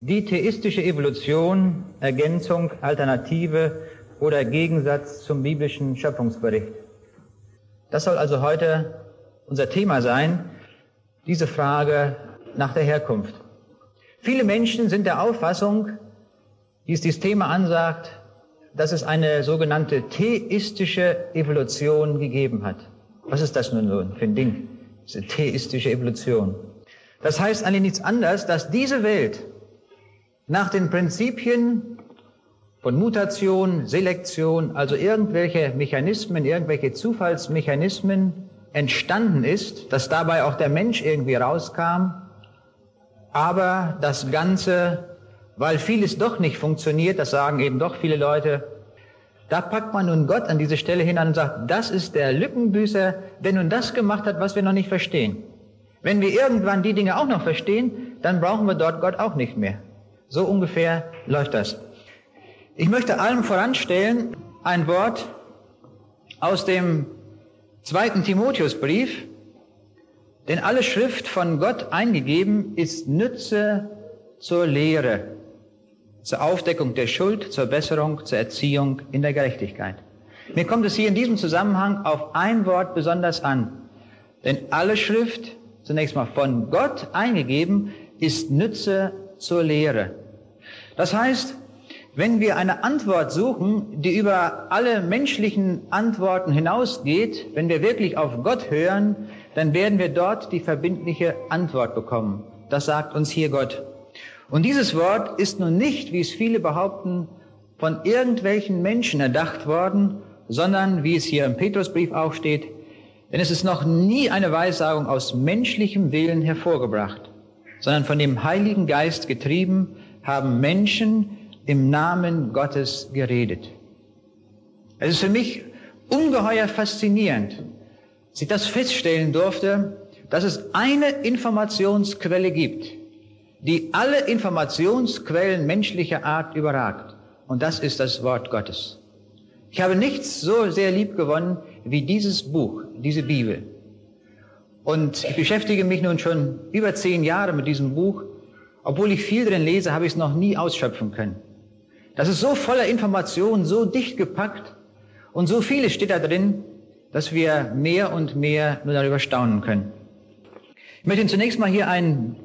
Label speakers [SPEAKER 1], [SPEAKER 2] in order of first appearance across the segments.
[SPEAKER 1] Die theistische Evolution, Ergänzung, Alternative oder Gegensatz zum biblischen Schöpfungsbericht. Das soll also heute unser Thema sein, diese Frage nach der Herkunft. Viele Menschen sind der Auffassung, wie es dieses Thema ansagt, dass es eine sogenannte theistische Evolution gegeben hat. Was ist das nun so für ein Ding? Diese theistische Evolution. Das heißt eigentlich nichts anderes, dass diese Welt nach den Prinzipien von Mutation, Selektion, also irgendwelche Mechanismen, irgendwelche Zufallsmechanismen entstanden ist, dass dabei auch der Mensch irgendwie rauskam, aber das Ganze, weil vieles doch nicht funktioniert, das sagen eben doch viele Leute, da packt man nun Gott an diese Stelle hin und sagt, das ist der Lückenbüßer, der nun das gemacht hat, was wir noch nicht verstehen. Wenn wir irgendwann die Dinge auch noch verstehen, dann brauchen wir dort Gott auch nicht mehr. So ungefähr läuft das. Ich möchte allem voranstellen ein Wort aus dem zweiten Timotheusbrief, denn alle Schrift von Gott eingegeben ist Nütze zur Lehre, zur Aufdeckung der Schuld, zur Besserung, zur Erziehung in der Gerechtigkeit. Mir kommt es hier in diesem Zusammenhang auf ein Wort besonders an. Denn alle Schrift, zunächst mal von Gott eingegeben, ist Nütze zur Lehre. Das heißt, wenn wir eine Antwort suchen, die über alle menschlichen Antworten hinausgeht, wenn wir wirklich auf Gott hören, dann werden wir dort die verbindliche Antwort bekommen. Das sagt uns hier Gott. Und dieses Wort ist nun nicht, wie es viele behaupten, von irgendwelchen Menschen erdacht worden, sondern, wie es hier im Petrusbrief auch steht, denn es ist noch nie eine Weissagung aus menschlichem Willen hervorgebracht, sondern von dem Heiligen Geist getrieben, haben Menschen im Namen Gottes geredet. Es ist für mich ungeheuer faszinierend, dass ich das feststellen durfte, dass es eine Informationsquelle gibt, die alle Informationsquellen menschlicher Art überragt. Und das ist das Wort Gottes. Ich habe nichts so sehr lieb gewonnen wie dieses Buch, diese Bibel. Und ich beschäftige mich nun schon über zehn Jahre mit diesem Buch obwohl ich viel drin lese, habe ich es noch nie ausschöpfen können. Das ist so voller Informationen, so dicht gepackt und so vieles steht da drin, dass wir mehr und mehr nur darüber staunen können. Ich möchte Ihnen zunächst mal hier ein,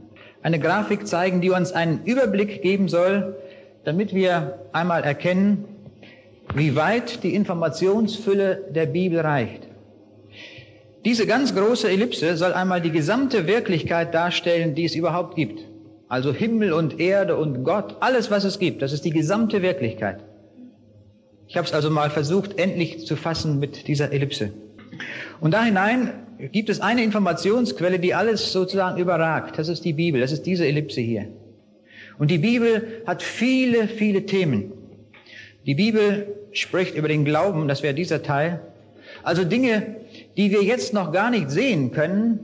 [SPEAKER 1] eine Grafik zeigen, die uns einen Überblick geben soll, damit wir einmal erkennen, wie weit die Informationsfülle der Bibel reicht. Diese ganz große Ellipse soll einmal die gesamte Wirklichkeit darstellen, die es überhaupt gibt. Also Himmel und Erde und Gott, alles, was es gibt, das ist die gesamte Wirklichkeit. Ich habe es also mal versucht, endlich zu fassen mit dieser Ellipse. Und da hinein gibt es eine Informationsquelle, die alles sozusagen überragt. Das ist die Bibel, das ist diese Ellipse hier. Und die Bibel hat viele, viele Themen. Die Bibel spricht über den Glauben, das wäre dieser Teil. Also Dinge, die wir jetzt noch gar nicht sehen können,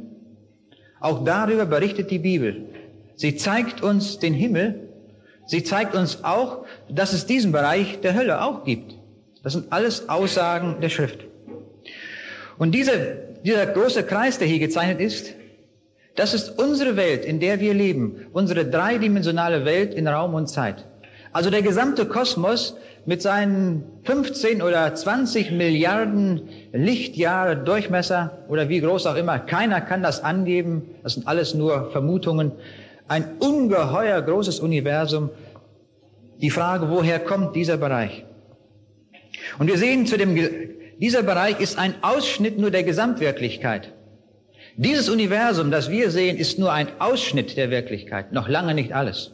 [SPEAKER 1] auch darüber berichtet die Bibel. Sie zeigt uns den Himmel. Sie zeigt uns auch, dass es diesen Bereich der Hölle auch gibt. Das sind alles Aussagen der Schrift. Und diese, dieser große Kreis, der hier gezeichnet ist, das ist unsere Welt, in der wir leben. Unsere dreidimensionale Welt in Raum und Zeit. Also der gesamte Kosmos mit seinen 15 oder 20 Milliarden Lichtjahre Durchmesser oder wie groß auch immer. Keiner kann das angeben. Das sind alles nur Vermutungen ein ungeheuer großes Universum. Die Frage, woher kommt dieser Bereich? Und wir sehen zu dem, dieser Bereich ist ein Ausschnitt nur der Gesamtwirklichkeit. Dieses Universum, das wir sehen, ist nur ein Ausschnitt der Wirklichkeit, noch lange nicht alles.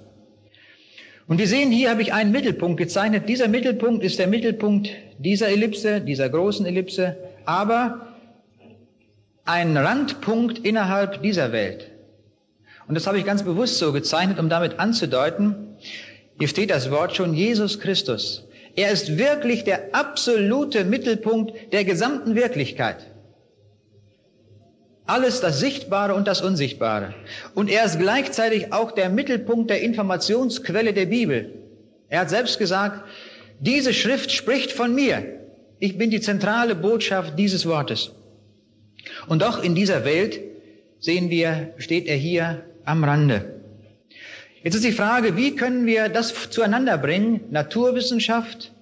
[SPEAKER 1] Und wir sehen, hier habe ich einen Mittelpunkt gezeichnet. Dieser Mittelpunkt ist der Mittelpunkt dieser Ellipse, dieser großen Ellipse, aber ein Randpunkt innerhalb dieser Welt. Und das habe ich ganz bewusst so gezeichnet, um damit anzudeuten, hier steht das Wort schon, Jesus Christus. Er ist wirklich der absolute Mittelpunkt der gesamten Wirklichkeit. Alles das Sichtbare und das Unsichtbare. Und er ist gleichzeitig auch der Mittelpunkt der Informationsquelle der Bibel. Er hat selbst gesagt, diese Schrift spricht von mir. Ich bin die zentrale Botschaft dieses Wortes. Und doch in dieser Welt sehen wir, steht er hier am Rande. Jetzt ist die Frage, wie können wir das zueinander bringen? Naturwissenschaft,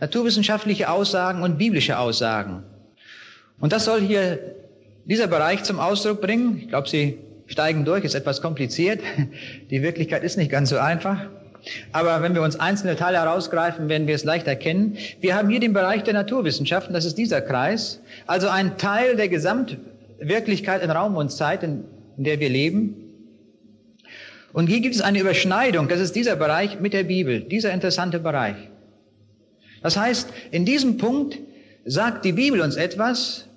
[SPEAKER 1] naturwissenschaftliche Aussagen und biblische Aussagen. Und das soll hier dieser Bereich zum Ausdruck bringen. Ich glaube, Sie steigen durch, ist etwas kompliziert. Die Wirklichkeit ist nicht ganz so einfach. Aber wenn wir uns einzelne Teile herausgreifen, werden wir es leicht erkennen. Wir haben hier den Bereich der Naturwissenschaften, das ist dieser Kreis, also ein Teil der Gesamtwirklichkeit in Raum und Zeit, in, in der wir leben. Und hier gibt es eine Überschneidung, das ist dieser Bereich mit der Bibel, dieser interessante Bereich. Das heißt, in diesem Punkt sagt die Bibel uns etwas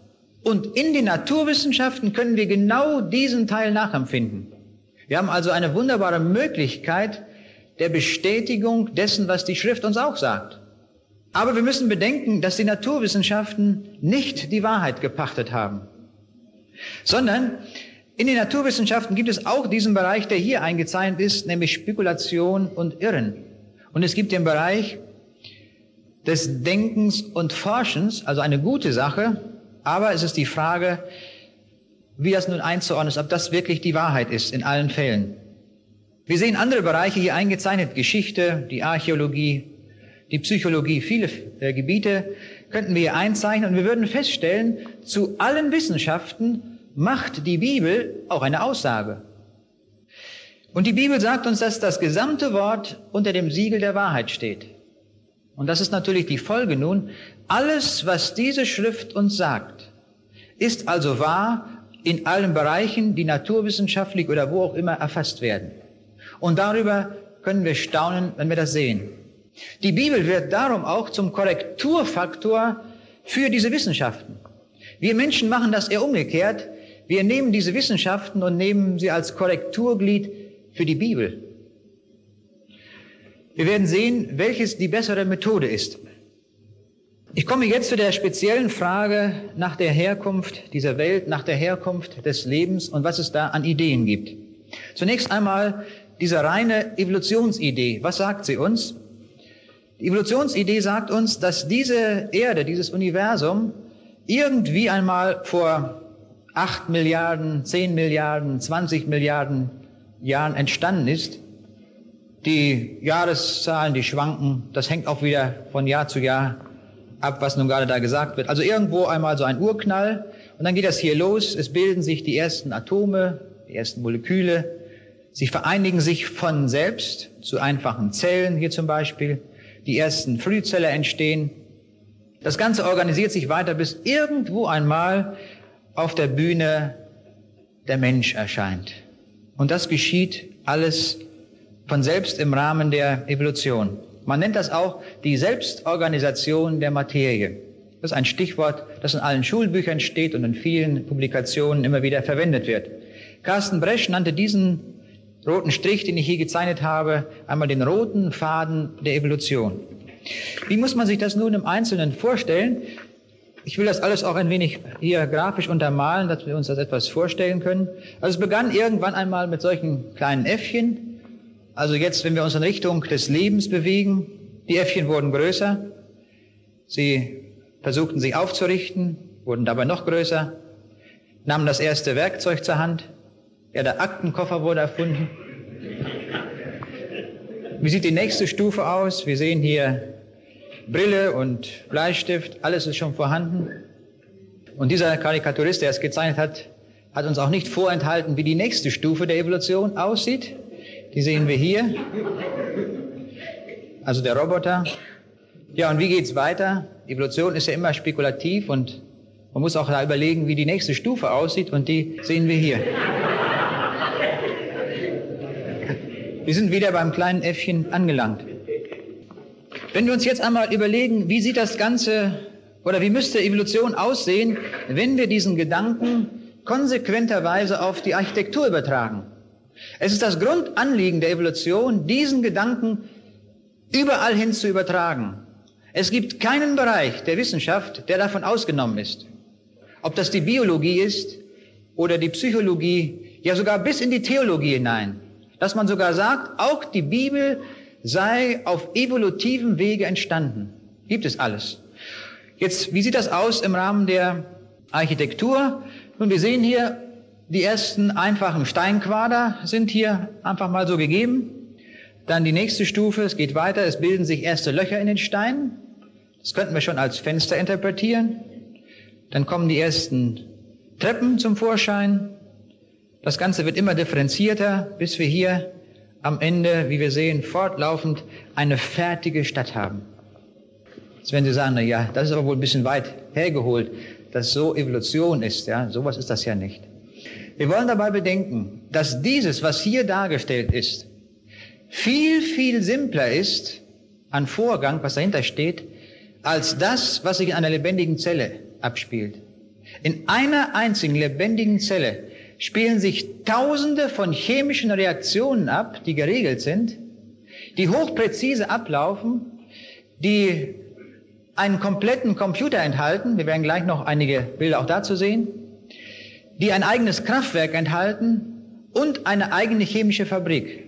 [SPEAKER 1] und in den Naturwissenschaften können wir genau diesen Teil nachempfinden. Wir haben also eine wunderbare Möglichkeit, der Bestätigung dessen, was die Schrift uns auch sagt. Aber wir müssen bedenken, dass die Naturwissenschaften nicht die Wahrheit gepachtet haben, sondern in den Naturwissenschaften gibt es auch diesen Bereich, der hier eingezeichnet ist, nämlich Spekulation und Irren. Und es gibt den Bereich des Denkens und Forschens, also eine gute Sache, aber es ist die Frage, wie das nun einzuordnen ist, ob das wirklich die Wahrheit ist in allen Fällen. Wir sehen andere Bereiche hier eingezeichnet, Geschichte, die Archäologie, die Psychologie, viele äh, Gebiete könnten wir hier einzeichnen und wir würden feststellen, zu allen Wissenschaften macht die Bibel auch eine Aussage. Und die Bibel sagt uns, dass das gesamte Wort unter dem Siegel der Wahrheit steht. Und das ist natürlich die Folge nun. Alles, was diese Schrift uns sagt, ist also wahr in allen Bereichen, die naturwissenschaftlich oder wo auch immer erfasst werden. Und darüber können wir staunen, wenn wir das sehen. Die Bibel wird darum auch zum Korrekturfaktor für diese Wissenschaften. Wir Menschen machen das eher umgekehrt. Wir nehmen diese Wissenschaften und nehmen sie als Korrekturglied für die Bibel. Wir werden sehen, welches die bessere Methode ist. Ich komme jetzt zu der speziellen Frage nach der Herkunft dieser Welt, nach der Herkunft des Lebens und was es da an Ideen gibt. Zunächst einmal diese reine Evolutionsidee, was sagt sie uns? Die Evolutionsidee sagt uns, dass diese Erde, dieses Universum irgendwie einmal vor acht Milliarden, zehn Milliarden, 20 Milliarden Jahren entstanden ist. Die Jahreszahlen, die schwanken, das hängt auch wieder von Jahr zu Jahr ab, was nun gerade da gesagt wird. Also irgendwo einmal so ein Urknall und dann geht das hier los, es bilden sich die ersten Atome, die ersten Moleküle, Sie vereinigen sich von selbst zu einfachen Zellen, hier zum Beispiel. Die ersten Frühzelle entstehen. Das Ganze organisiert sich weiter, bis irgendwo einmal auf der Bühne der Mensch erscheint. Und das geschieht alles von selbst im Rahmen der Evolution. Man nennt das auch die Selbstorganisation der Materie. Das ist ein Stichwort, das in allen Schulbüchern steht und in vielen Publikationen immer wieder verwendet wird. Carsten Bresch nannte diesen roten Strich, den ich hier gezeichnet habe, einmal den roten Faden der Evolution. Wie muss man sich das nun im Einzelnen vorstellen? Ich will das alles auch ein wenig hier grafisch untermalen, dass wir uns das etwas vorstellen können. Also es begann irgendwann einmal mit solchen kleinen Äffchen. Also jetzt, wenn wir uns in Richtung des Lebens bewegen, die Äffchen wurden größer. Sie versuchten sich aufzurichten, wurden dabei noch größer, nahmen das erste Werkzeug zur Hand, ja, der Aktenkoffer wurde erfunden. Wie sieht die nächste Stufe aus? Wir sehen hier Brille und Bleistift, alles ist schon vorhanden. Und dieser Karikaturist, der es gezeichnet hat, hat uns auch nicht vorenthalten, wie die nächste Stufe der Evolution aussieht. Die sehen wir hier. Also der Roboter. Ja, und wie geht's weiter? Evolution ist ja immer spekulativ und man muss auch da überlegen, wie die nächste Stufe aussieht und die sehen wir hier. Wir sind wieder beim kleinen Äffchen angelangt. Wenn wir uns jetzt einmal überlegen, wie sieht das Ganze oder wie müsste Evolution aussehen, wenn wir diesen Gedanken konsequenterweise auf die Architektur übertragen. Es ist das Grundanliegen der Evolution, diesen Gedanken überall hin zu übertragen. Es gibt keinen Bereich der Wissenschaft, der davon ausgenommen ist. Ob das die Biologie ist oder die Psychologie, ja sogar bis in die Theologie hinein dass man sogar sagt, auch die Bibel sei auf evolutivem Wege entstanden. Gibt es alles. Jetzt, wie sieht das aus im Rahmen der Architektur? Nun, wir sehen hier, die ersten einfachen Steinquader sind hier einfach mal so gegeben. Dann die nächste Stufe, es geht weiter, es bilden sich erste Löcher in den Steinen. Das könnten wir schon als Fenster interpretieren. Dann kommen die ersten Treppen zum Vorschein. Das Ganze wird immer differenzierter, bis wir hier am Ende, wie wir sehen, fortlaufend eine fertige Stadt haben. Jetzt werden Sie sagen, na ja, das ist aber wohl ein bisschen weit hergeholt, dass so Evolution ist, ja, sowas ist das ja nicht. Wir wollen dabei bedenken, dass dieses, was hier dargestellt ist, viel, viel simpler ist an Vorgang, was dahinter steht, als das, was sich in einer lebendigen Zelle abspielt. In einer einzigen lebendigen Zelle spielen sich Tausende von chemischen Reaktionen ab, die geregelt sind, die hochpräzise ablaufen, die einen kompletten Computer enthalten, wir werden gleich noch einige Bilder auch dazu sehen, die ein eigenes Kraftwerk enthalten und eine eigene chemische Fabrik,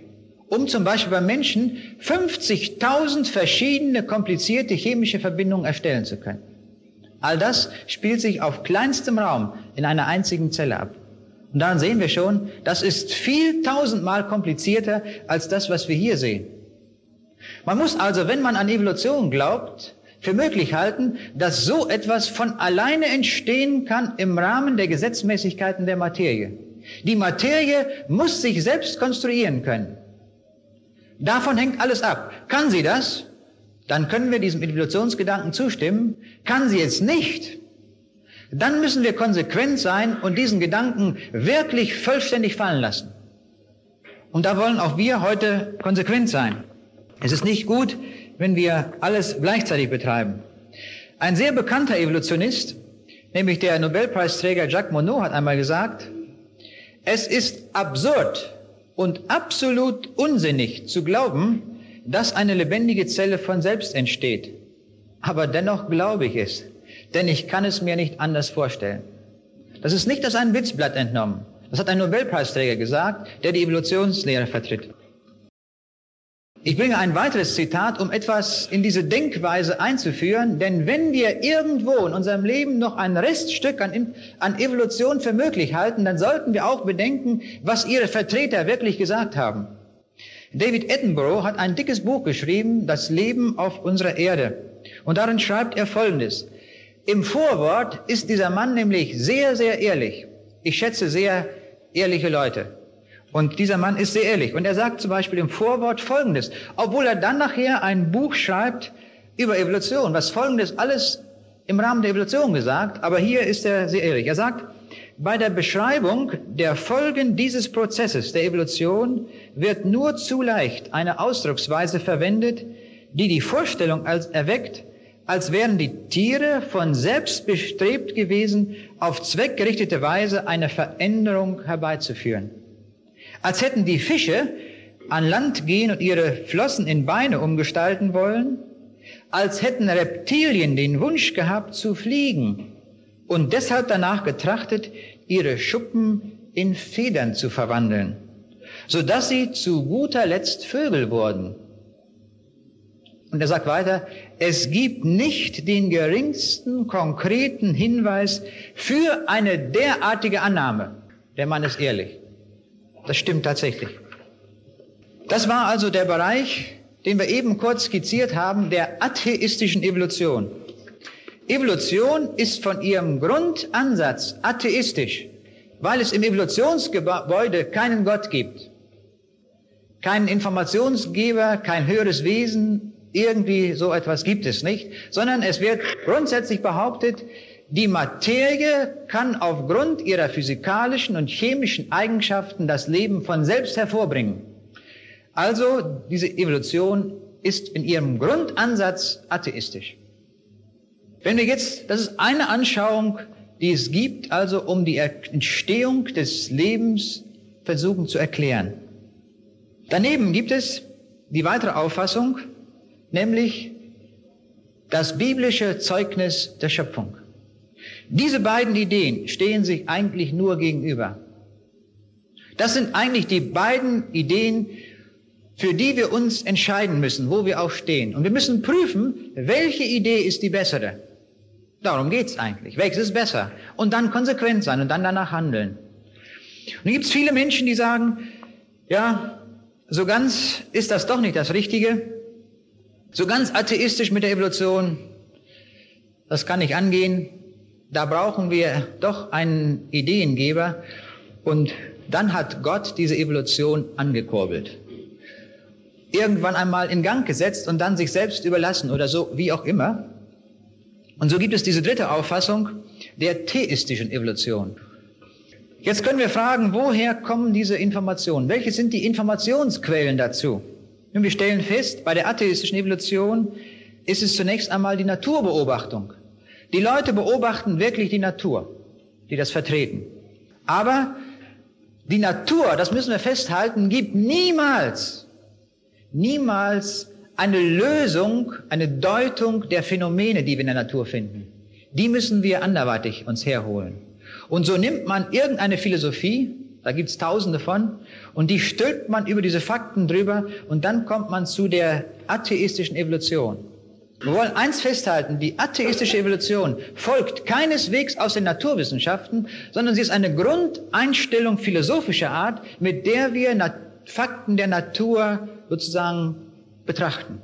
[SPEAKER 1] um zum Beispiel bei Menschen 50.000 verschiedene komplizierte chemische Verbindungen erstellen zu können. All das spielt sich auf kleinstem Raum in einer einzigen Zelle ab. Und daran sehen wir schon, das ist viel tausendmal komplizierter als das, was wir hier sehen. Man muss also, wenn man an Evolution glaubt, für möglich halten, dass so etwas von alleine entstehen kann im Rahmen der Gesetzmäßigkeiten der Materie. Die Materie muss sich selbst konstruieren können. Davon hängt alles ab. Kann sie das? Dann können wir diesem Evolutionsgedanken zustimmen. Kann sie es nicht? Dann müssen wir konsequent sein und diesen Gedanken wirklich vollständig fallen lassen. Und da wollen auch wir heute konsequent sein. Es ist nicht gut, wenn wir alles gleichzeitig betreiben. Ein sehr bekannter Evolutionist, nämlich der Nobelpreisträger Jacques Monod, hat einmal gesagt, es ist absurd und absolut unsinnig zu glauben, dass eine lebendige Zelle von selbst entsteht. Aber dennoch glaube ich es denn ich kann es mir nicht anders vorstellen. Das ist nicht aus einem Witzblatt entnommen. Das hat ein Nobelpreisträger gesagt, der die Evolutionslehre vertritt. Ich bringe ein weiteres Zitat, um etwas in diese Denkweise einzuführen, denn wenn wir irgendwo in unserem Leben noch ein Reststück an, an, Evolution für möglich halten, dann sollten wir auch bedenken, was ihre Vertreter wirklich gesagt haben. David Attenborough hat ein dickes Buch geschrieben, Das Leben auf unserer Erde. Und darin schreibt er Folgendes. Im Vorwort ist dieser Mann nämlich sehr, sehr ehrlich. Ich schätze sehr ehrliche Leute. Und dieser Mann ist sehr ehrlich. Und er sagt zum Beispiel im Vorwort Folgendes, obwohl er dann nachher ein Buch schreibt über Evolution, was Folgendes alles im Rahmen der Evolution gesagt, aber hier ist er sehr ehrlich. Er sagt, bei der Beschreibung der Folgen dieses Prozesses der Evolution wird nur zu leicht eine Ausdrucksweise verwendet, die die Vorstellung als erweckt, als wären die Tiere von selbst bestrebt gewesen, auf zweckgerichtete Weise eine Veränderung herbeizuführen. Als hätten die Fische an Land gehen und ihre Flossen in Beine umgestalten wollen, als hätten Reptilien den Wunsch gehabt zu fliegen und deshalb danach getrachtet, ihre Schuppen in Federn zu verwandeln, so dass sie zu guter Letzt Vögel wurden. Und er sagt weiter, es gibt nicht den geringsten konkreten Hinweis für eine derartige Annahme. Der Mann ist ehrlich. Das stimmt tatsächlich. Das war also der Bereich, den wir eben kurz skizziert haben, der atheistischen Evolution. Evolution ist von ihrem Grundansatz atheistisch, weil es im Evolutionsgebäude keinen Gott gibt, keinen Informationsgeber, kein höheres Wesen, irgendwie so etwas gibt es nicht, sondern es wird grundsätzlich behauptet, die Materie kann aufgrund ihrer physikalischen und chemischen Eigenschaften das Leben von selbst hervorbringen. Also diese Evolution ist in ihrem Grundansatz atheistisch. Wenn wir jetzt, das ist eine Anschauung, die es gibt, also um die Entstehung des Lebens versuchen zu erklären. Daneben gibt es die weitere Auffassung, nämlich das biblische Zeugnis der Schöpfung. Diese beiden Ideen stehen sich eigentlich nur gegenüber. Das sind eigentlich die beiden Ideen, für die wir uns entscheiden müssen, wo wir auch stehen. Und wir müssen prüfen, welche Idee ist die bessere. Darum geht's eigentlich. Welches ist besser? Und dann konsequent sein und dann danach handeln. Und gibt es viele Menschen, die sagen, ja, so ganz ist das doch nicht das Richtige. So ganz atheistisch mit der Evolution, das kann nicht angehen. Da brauchen wir doch einen Ideengeber. Und dann hat Gott diese Evolution angekurbelt. Irgendwann einmal in Gang gesetzt und dann sich selbst überlassen oder so, wie auch immer. Und so gibt es diese dritte Auffassung der theistischen Evolution. Jetzt können wir fragen, woher kommen diese Informationen? Welche sind die Informationsquellen dazu? Nun, wir stellen fest, bei der atheistischen Evolution ist es zunächst einmal die Naturbeobachtung. Die Leute beobachten wirklich die Natur, die das vertreten. Aber die Natur, das müssen wir festhalten, gibt niemals, niemals eine Lösung, eine Deutung der Phänomene, die wir in der Natur finden. Die müssen wir anderweitig uns herholen. Und so nimmt man irgendeine Philosophie, da gibt's tausende von, und die stülpt man über diese Fakten drüber und dann kommt man zu der atheistischen Evolution. Wir wollen eins festhalten, die atheistische Evolution folgt keineswegs aus den Naturwissenschaften, sondern sie ist eine Grundeinstellung philosophischer Art, mit der wir Fakten der Natur sozusagen betrachten.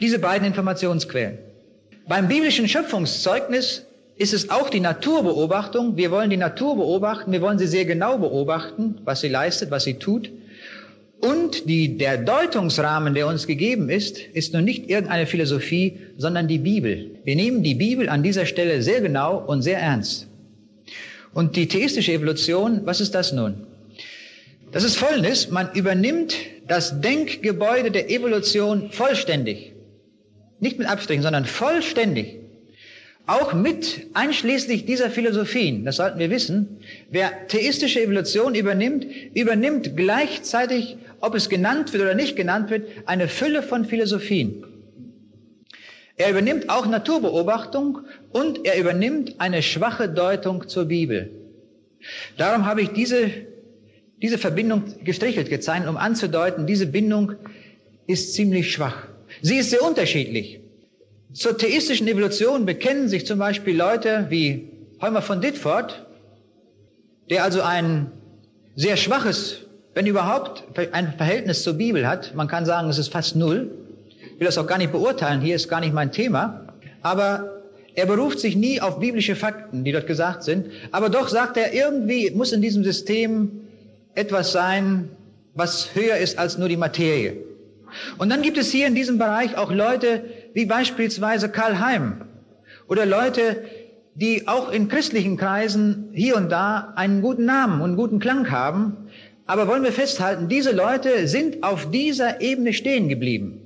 [SPEAKER 1] Diese beiden Informationsquellen. Beim biblischen Schöpfungszeugnis ist es auch die Naturbeobachtung. Wir wollen die Natur beobachten, wir wollen sie sehr genau beobachten, was sie leistet, was sie tut. Und die, der Deutungsrahmen, der uns gegeben ist, ist nun nicht irgendeine Philosophie, sondern die Bibel. Wir nehmen die Bibel an dieser Stelle sehr genau und sehr ernst. Und die theistische Evolution, was ist das nun? Das ist Folgendes, man übernimmt das Denkgebäude der Evolution vollständig. Nicht mit Abstrichen, sondern vollständig. Auch mit einschließlich dieser Philosophien, das sollten wir wissen, wer theistische Evolution übernimmt, übernimmt gleichzeitig, ob es genannt wird oder nicht genannt wird, eine Fülle von Philosophien. Er übernimmt auch Naturbeobachtung und er übernimmt eine schwache Deutung zur Bibel. Darum habe ich diese, diese Verbindung gestrichelt gezeigt, um anzudeuten, diese Bindung ist ziemlich schwach. Sie ist sehr unterschiedlich. Zur theistischen Evolution bekennen sich zum Beispiel Leute wie Heumer von Ditford, der also ein sehr schwaches, wenn überhaupt, ein Verhältnis zur Bibel hat. Man kann sagen, es ist fast null. Ich will das auch gar nicht beurteilen, hier ist gar nicht mein Thema. Aber er beruft sich nie auf biblische Fakten, die dort gesagt sind. Aber doch sagt er, irgendwie muss in diesem System etwas sein, was höher ist als nur die Materie. Und dann gibt es hier in diesem Bereich auch Leute wie beispielsweise Karl Heim oder Leute, die auch in christlichen Kreisen hier und da einen guten Namen und guten Klang haben. Aber wollen wir festhalten, diese Leute sind auf dieser Ebene stehen geblieben.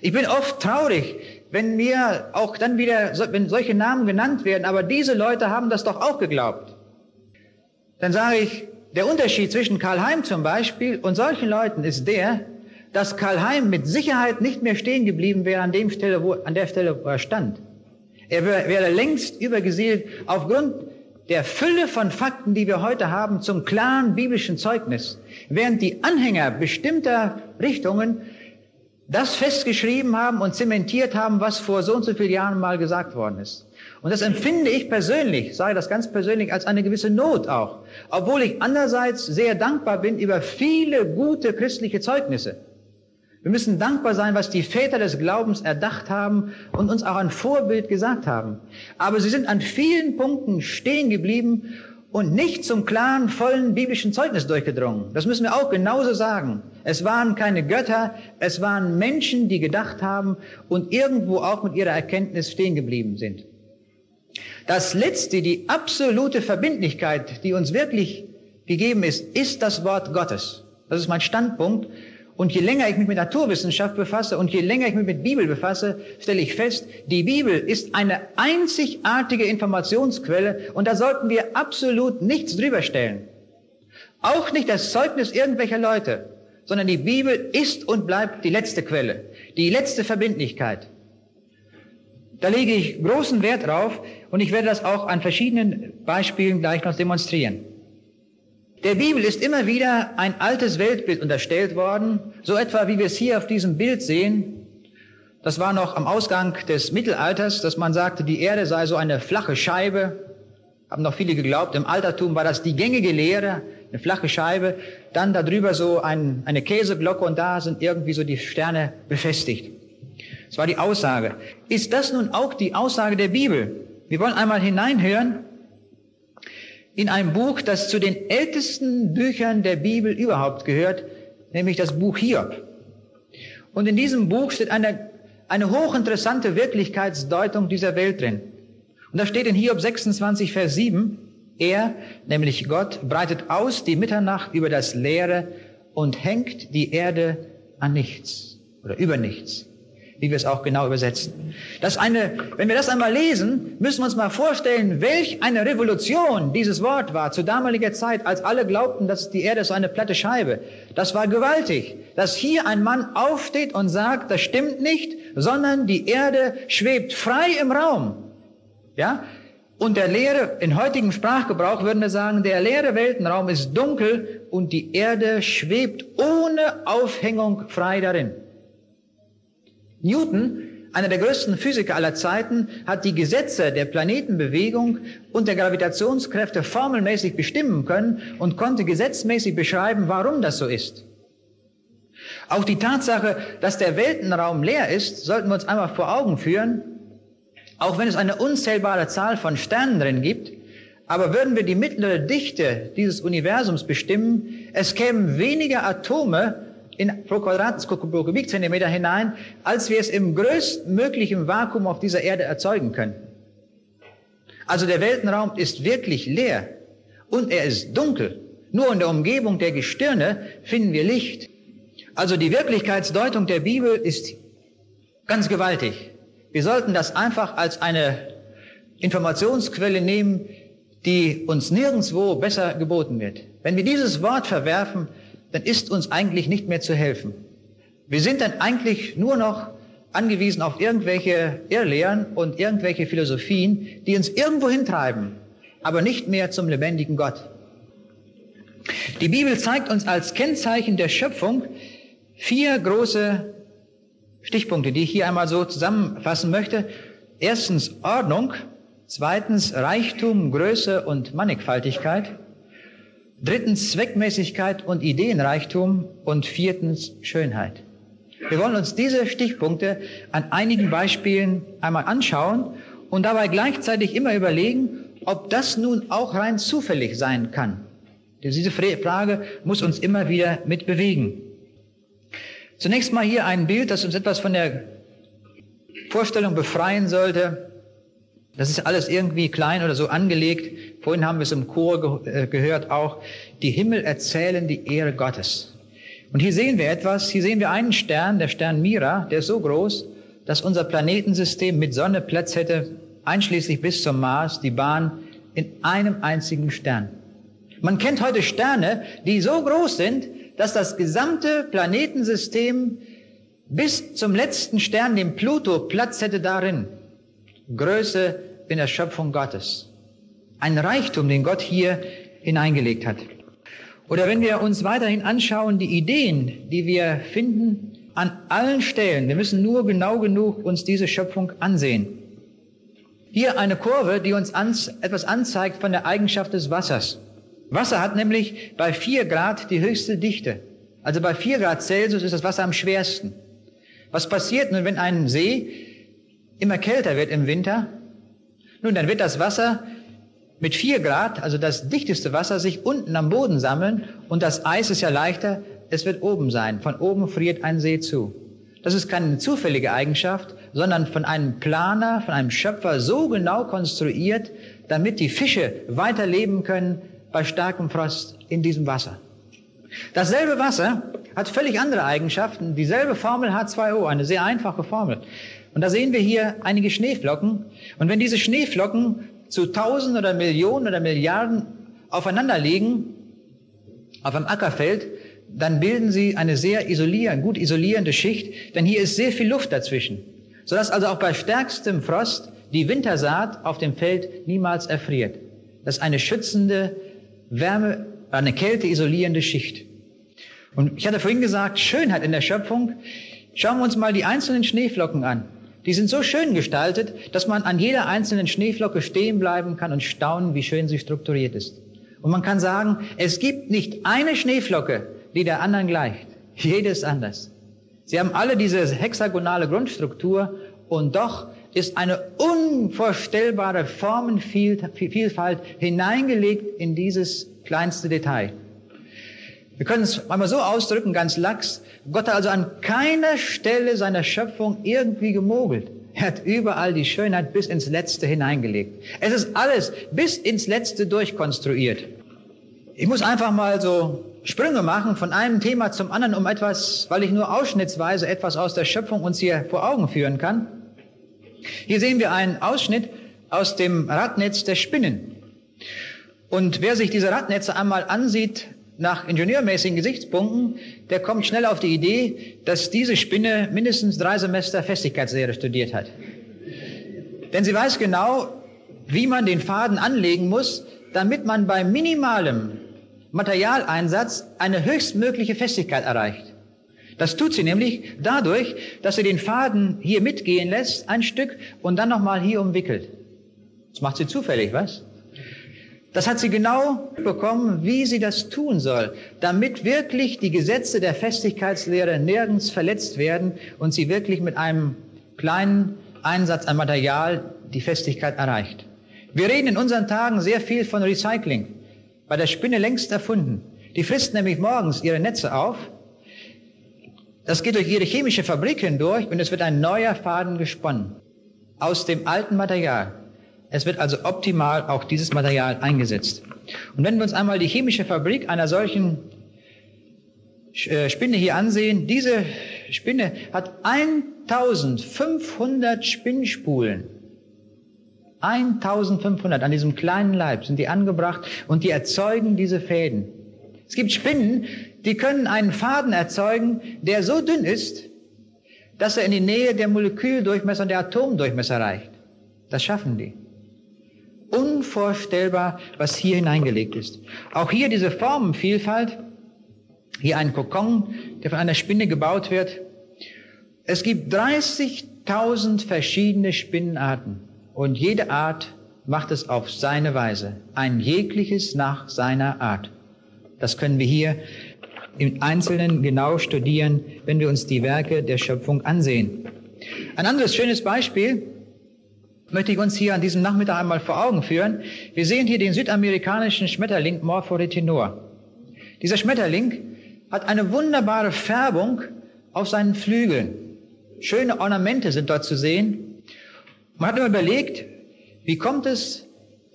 [SPEAKER 1] Ich bin oft traurig, wenn mir auch dann wieder, wenn solche Namen genannt werden, aber diese Leute haben das doch auch geglaubt. Dann sage ich, der Unterschied zwischen Karl Heim zum Beispiel und solchen Leuten ist der, dass Karl Heim mit Sicherheit nicht mehr stehen geblieben wäre an, dem Stelle, wo, an der Stelle, wo er stand. Er wäre längst übergesiedelt aufgrund der Fülle von Fakten, die wir heute haben, zum klaren biblischen Zeugnis, während die Anhänger bestimmter Richtungen das festgeschrieben haben und zementiert haben, was vor so und so vielen Jahren mal gesagt worden ist. Und das empfinde ich persönlich, sage das ganz persönlich, als eine gewisse Not auch. Obwohl ich andererseits sehr dankbar bin über viele gute christliche Zeugnisse. Wir müssen dankbar sein, was die Väter des Glaubens erdacht haben und uns auch ein Vorbild gesagt haben. Aber sie sind an vielen Punkten stehen geblieben und nicht zum klaren, vollen biblischen Zeugnis durchgedrungen. Das müssen wir auch genauso sagen. Es waren keine Götter, es waren Menschen, die gedacht haben und irgendwo auch mit ihrer Erkenntnis stehen geblieben sind. Das Letzte, die absolute Verbindlichkeit, die uns wirklich gegeben ist, ist das Wort Gottes. Das ist mein Standpunkt. Und je länger ich mich mit Naturwissenschaft befasse und je länger ich mich mit Bibel befasse, stelle ich fest, die Bibel ist eine einzigartige Informationsquelle und da sollten wir absolut nichts drüber stellen. Auch nicht das Zeugnis irgendwelcher Leute, sondern die Bibel ist und bleibt die letzte Quelle, die letzte Verbindlichkeit. Da lege ich großen Wert drauf und ich werde das auch an verschiedenen Beispielen gleich noch demonstrieren. Der Bibel ist immer wieder ein altes Weltbild unterstellt worden, so etwa wie wir es hier auf diesem Bild sehen. Das war noch am Ausgang des Mittelalters, dass man sagte, die Erde sei so eine flache Scheibe. Haben noch viele geglaubt. Im Altertum war das die gängige Lehre. eine flache Scheibe, dann darüber so ein, eine Käseglocke und da sind irgendwie so die Sterne befestigt. Das war die Aussage. Ist das nun auch die Aussage der Bibel? Wir wollen einmal hineinhören in ein Buch, das zu den ältesten Büchern der Bibel überhaupt gehört, nämlich das Buch Hiob. Und in diesem Buch steht eine, eine hochinteressante Wirklichkeitsdeutung dieser Welt drin. Und da steht in Hiob 26, Vers 7, er, nämlich Gott, breitet aus die Mitternacht über das Leere und hängt die Erde an nichts oder über nichts, wie wir es auch genau übersetzen. Das eine, wenn wir das einmal lesen, müssen wir uns mal vorstellen, welch eine Revolution dieses Wort war zu damaliger Zeit, als alle glaubten, dass die Erde so eine platte Scheibe. Das war gewaltig, dass hier ein Mann aufsteht und sagt, das stimmt nicht, sondern die Erde schwebt frei im Raum. Ja, und der leere, in heutigem Sprachgebrauch würden wir sagen, der leere Weltenraum ist dunkel und die Erde schwebt ohne Aufhängung frei darin. Newton, einer der größten Physiker aller Zeiten, hat die Gesetze der Planetenbewegung und der Gravitationskräfte formelmäßig bestimmen können und konnte gesetzmäßig beschreiben, warum das so ist. Auch die Tatsache, dass der Weltenraum leer ist, sollten wir uns einmal vor Augen führen. Auch wenn es eine unzählbare Zahl von Sternen drin gibt, aber würden wir die mittlere Dichte dieses Universums bestimmen, es kämen weniger Atome in, pro Quadrat, hinein, als wir es im größtmöglichen Vakuum auf dieser Erde erzeugen können. Also der Weltenraum ist wirklich leer und er ist dunkel. Nur in der Umgebung der Gestirne finden wir Licht. Also die Wirklichkeitsdeutung der Bibel ist ganz gewaltig. Wir sollten das einfach als eine Informationsquelle nehmen, die uns nirgendwo besser geboten wird. Wenn wir dieses Wort verwerfen, dann ist uns eigentlich nicht mehr zu helfen. Wir sind dann eigentlich nur noch angewiesen auf irgendwelche Irrlehren und irgendwelche Philosophien, die uns irgendwo hintreiben, aber nicht mehr zum lebendigen Gott. Die Bibel zeigt uns als Kennzeichen der Schöpfung vier große Stichpunkte, die ich hier einmal so zusammenfassen möchte. Erstens Ordnung, zweitens Reichtum, Größe und Mannigfaltigkeit, drittens Zweckmäßigkeit und Ideenreichtum und viertens Schönheit. Wir wollen uns diese Stichpunkte an einigen Beispielen einmal anschauen und dabei gleichzeitig immer überlegen, ob das nun auch rein zufällig sein kann. Diese Frage muss uns immer wieder mit bewegen. Zunächst mal hier ein Bild, das uns etwas von der Vorstellung befreien sollte. Das ist alles irgendwie klein oder so angelegt. Vorhin haben wir es im Chor ge äh, gehört auch. Die Himmel erzählen die Ehre Gottes. Und hier sehen wir etwas. Hier sehen wir einen Stern, der Stern Mira, der ist so groß, dass unser Planetensystem mit Sonne Platz hätte, einschließlich bis zum Mars, die Bahn in einem einzigen Stern. Man kennt heute Sterne, die so groß sind, dass das gesamte Planetensystem bis zum letzten Stern, dem Pluto, Platz hätte darin. Größe in der Schöpfung Gottes. Ein Reichtum, den Gott hier hineingelegt hat. Oder wenn wir uns weiterhin anschauen, die Ideen, die wir finden, an allen Stellen, wir müssen nur genau genug uns diese Schöpfung ansehen. Hier eine Kurve, die uns ans, etwas anzeigt von der Eigenschaft des Wassers. Wasser hat nämlich bei vier Grad die höchste Dichte. Also bei vier Grad Celsius ist das Wasser am schwersten. Was passiert nun, wenn ein See immer kälter wird im Winter? Nun, dann wird das Wasser mit vier Grad, also das dichteste Wasser, sich unten am Boden sammeln und das Eis ist ja leichter, es wird oben sein. Von oben friert ein See zu. Das ist keine zufällige Eigenschaft, sondern von einem Planer, von einem Schöpfer so genau konstruiert, damit die Fische weiterleben können, bei starkem Frost in diesem Wasser. Dasselbe Wasser hat völlig andere Eigenschaften. Dieselbe Formel H2O, eine sehr einfache Formel. Und da sehen wir hier einige Schneeflocken. Und wenn diese Schneeflocken zu Tausend oder Millionen oder Milliarden aufeinander liegen, auf einem Ackerfeld, dann bilden sie eine sehr isolierende, gut isolierende Schicht, denn hier ist sehr viel Luft dazwischen, sodass also auch bei stärkstem Frost die Wintersaat auf dem Feld niemals erfriert. Das ist eine schützende Wärme, eine Kälte isolierende Schicht. Und ich hatte vorhin gesagt, Schönheit in der Schöpfung. Schauen wir uns mal die einzelnen Schneeflocken an. Die sind so schön gestaltet, dass man an jeder einzelnen Schneeflocke stehen bleiben kann und staunen, wie schön sie strukturiert ist. Und man kann sagen, es gibt nicht eine Schneeflocke, die der anderen gleicht. Jede ist anders. Sie haben alle diese hexagonale Grundstruktur und doch ist eine unvorstellbare Formenvielfalt hineingelegt in dieses kleinste Detail. Wir können es einmal so ausdrücken, ganz lax. Gott hat also an keiner Stelle seiner Schöpfung irgendwie gemogelt. Er hat überall die Schönheit bis ins Letzte hineingelegt. Es ist alles bis ins Letzte durchkonstruiert. Ich muss einfach mal so Sprünge machen von einem Thema zum anderen, um etwas, weil ich nur ausschnittsweise etwas aus der Schöpfung uns hier vor Augen führen kann. Hier sehen wir einen Ausschnitt aus dem Radnetz der Spinnen. Und wer sich diese Radnetze einmal ansieht, nach ingenieurmäßigen Gesichtspunkten, der kommt schnell auf die Idee, dass diese Spinne mindestens drei Semester Festigkeitslehre studiert hat. Denn sie weiß genau, wie man den Faden anlegen muss, damit man bei minimalem Materialeinsatz eine höchstmögliche Festigkeit erreicht. Das tut sie nämlich dadurch, dass sie den Faden hier mitgehen lässt, ein Stück, und dann nochmal hier umwickelt. Das macht sie zufällig, was? Das hat sie genau bekommen, wie sie das tun soll, damit wirklich die Gesetze der Festigkeitslehre nirgends verletzt werden und sie wirklich mit einem kleinen Einsatz an Material die Festigkeit erreicht. Wir reden in unseren Tagen sehr viel von Recycling, bei der Spinne längst erfunden. Die frisst nämlich morgens ihre Netze auf, das geht durch ihre chemische Fabrik hindurch und es wird ein neuer Faden gesponnen aus dem alten Material. Es wird also optimal auch dieses Material eingesetzt. Und wenn wir uns einmal die chemische Fabrik einer solchen äh, Spinne hier ansehen, diese Spinne hat 1500 Spinnspulen. 1500 an diesem kleinen Leib sind die angebracht und die erzeugen diese Fäden. Es gibt Spinnen, die können einen Faden erzeugen, der so dünn ist, dass er in die Nähe der Moleküldurchmesser und der Atomdurchmesser reicht. Das schaffen die unvorstellbar, was hier hineingelegt ist. Auch hier diese Formenvielfalt, hier ein Kokon, der von einer Spinne gebaut wird. Es gibt 30.000 verschiedene Spinnenarten und jede Art macht es auf seine Weise, ein jegliches nach seiner Art. Das können wir hier im Einzelnen genau studieren, wenn wir uns die Werke der Schöpfung ansehen. Ein anderes schönes Beispiel möchte ich uns hier an diesem Nachmittag einmal vor Augen führen. Wir sehen hier den südamerikanischen Schmetterling Morphoretinor. Dieser Schmetterling hat eine wunderbare Färbung auf seinen Flügeln. Schöne Ornamente sind dort zu sehen. Man hat immer überlegt, wie kommt es,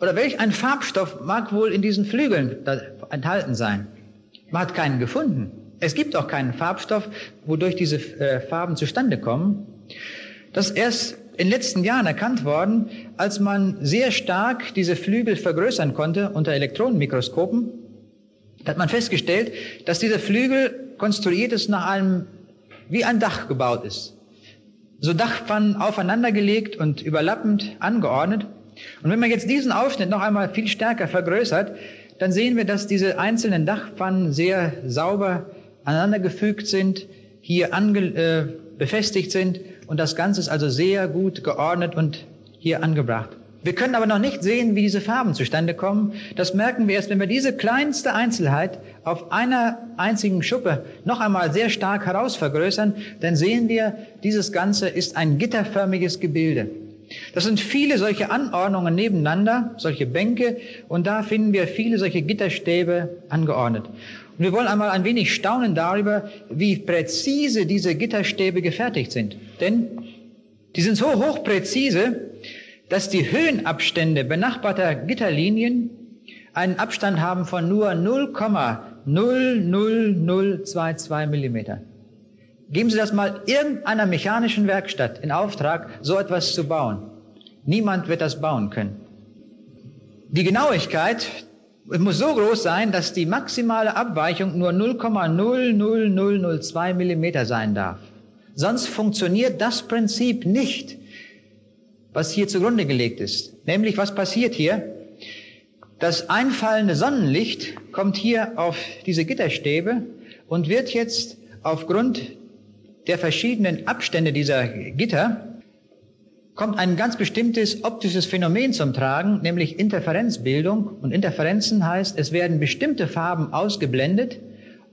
[SPEAKER 1] oder welch ein Farbstoff mag wohl in diesen Flügeln enthalten sein. Man hat keinen gefunden. Es gibt auch keinen Farbstoff, wodurch diese äh, Farben zustande kommen. Das erst in den letzten Jahren erkannt worden, als man sehr stark diese Flügel vergrößern konnte unter Elektronenmikroskopen. Hat man festgestellt, dass dieser Flügel konstruiert ist nach einem, wie ein Dach gebaut ist. So Dachpfannen aufeinandergelegt und überlappend angeordnet. Und wenn man jetzt diesen Ausschnitt noch einmal viel stärker vergrößert, dann sehen wir, dass diese einzelnen Dachpfannen sehr sauber aneinandergefügt sind, hier ange, äh, befestigt sind und das Ganze ist also sehr gut geordnet und hier angebracht. Wir können aber noch nicht sehen, wie diese Farben zustande kommen. Das merken wir erst, wenn wir diese kleinste Einzelheit auf einer einzigen Schuppe noch einmal sehr stark herausvergrößern, dann sehen wir, dieses Ganze ist ein gitterförmiges Gebilde. Das sind viele solche Anordnungen nebeneinander, solche Bänke, und da finden wir viele solche Gitterstäbe angeordnet. Und wir wollen einmal ein wenig staunen darüber, wie präzise diese Gitterstäbe gefertigt sind. Denn die sind so hochpräzise, dass die Höhenabstände benachbarter Gitterlinien einen Abstand haben von nur 0,00022 Millimeter. Geben Sie das mal irgendeiner mechanischen Werkstatt in Auftrag, so etwas zu bauen. Niemand wird das bauen können. Die Genauigkeit muss so groß sein, dass die maximale Abweichung nur 0,00002 Millimeter sein darf. Sonst funktioniert das Prinzip nicht, was hier zugrunde gelegt ist. Nämlich, was passiert hier? Das einfallende Sonnenlicht kommt hier auf diese Gitterstäbe und wird jetzt aufgrund der verschiedenen Abstände dieser Gitter kommt ein ganz bestimmtes optisches Phänomen zum Tragen, nämlich Interferenzbildung. Und Interferenzen heißt, es werden bestimmte Farben ausgeblendet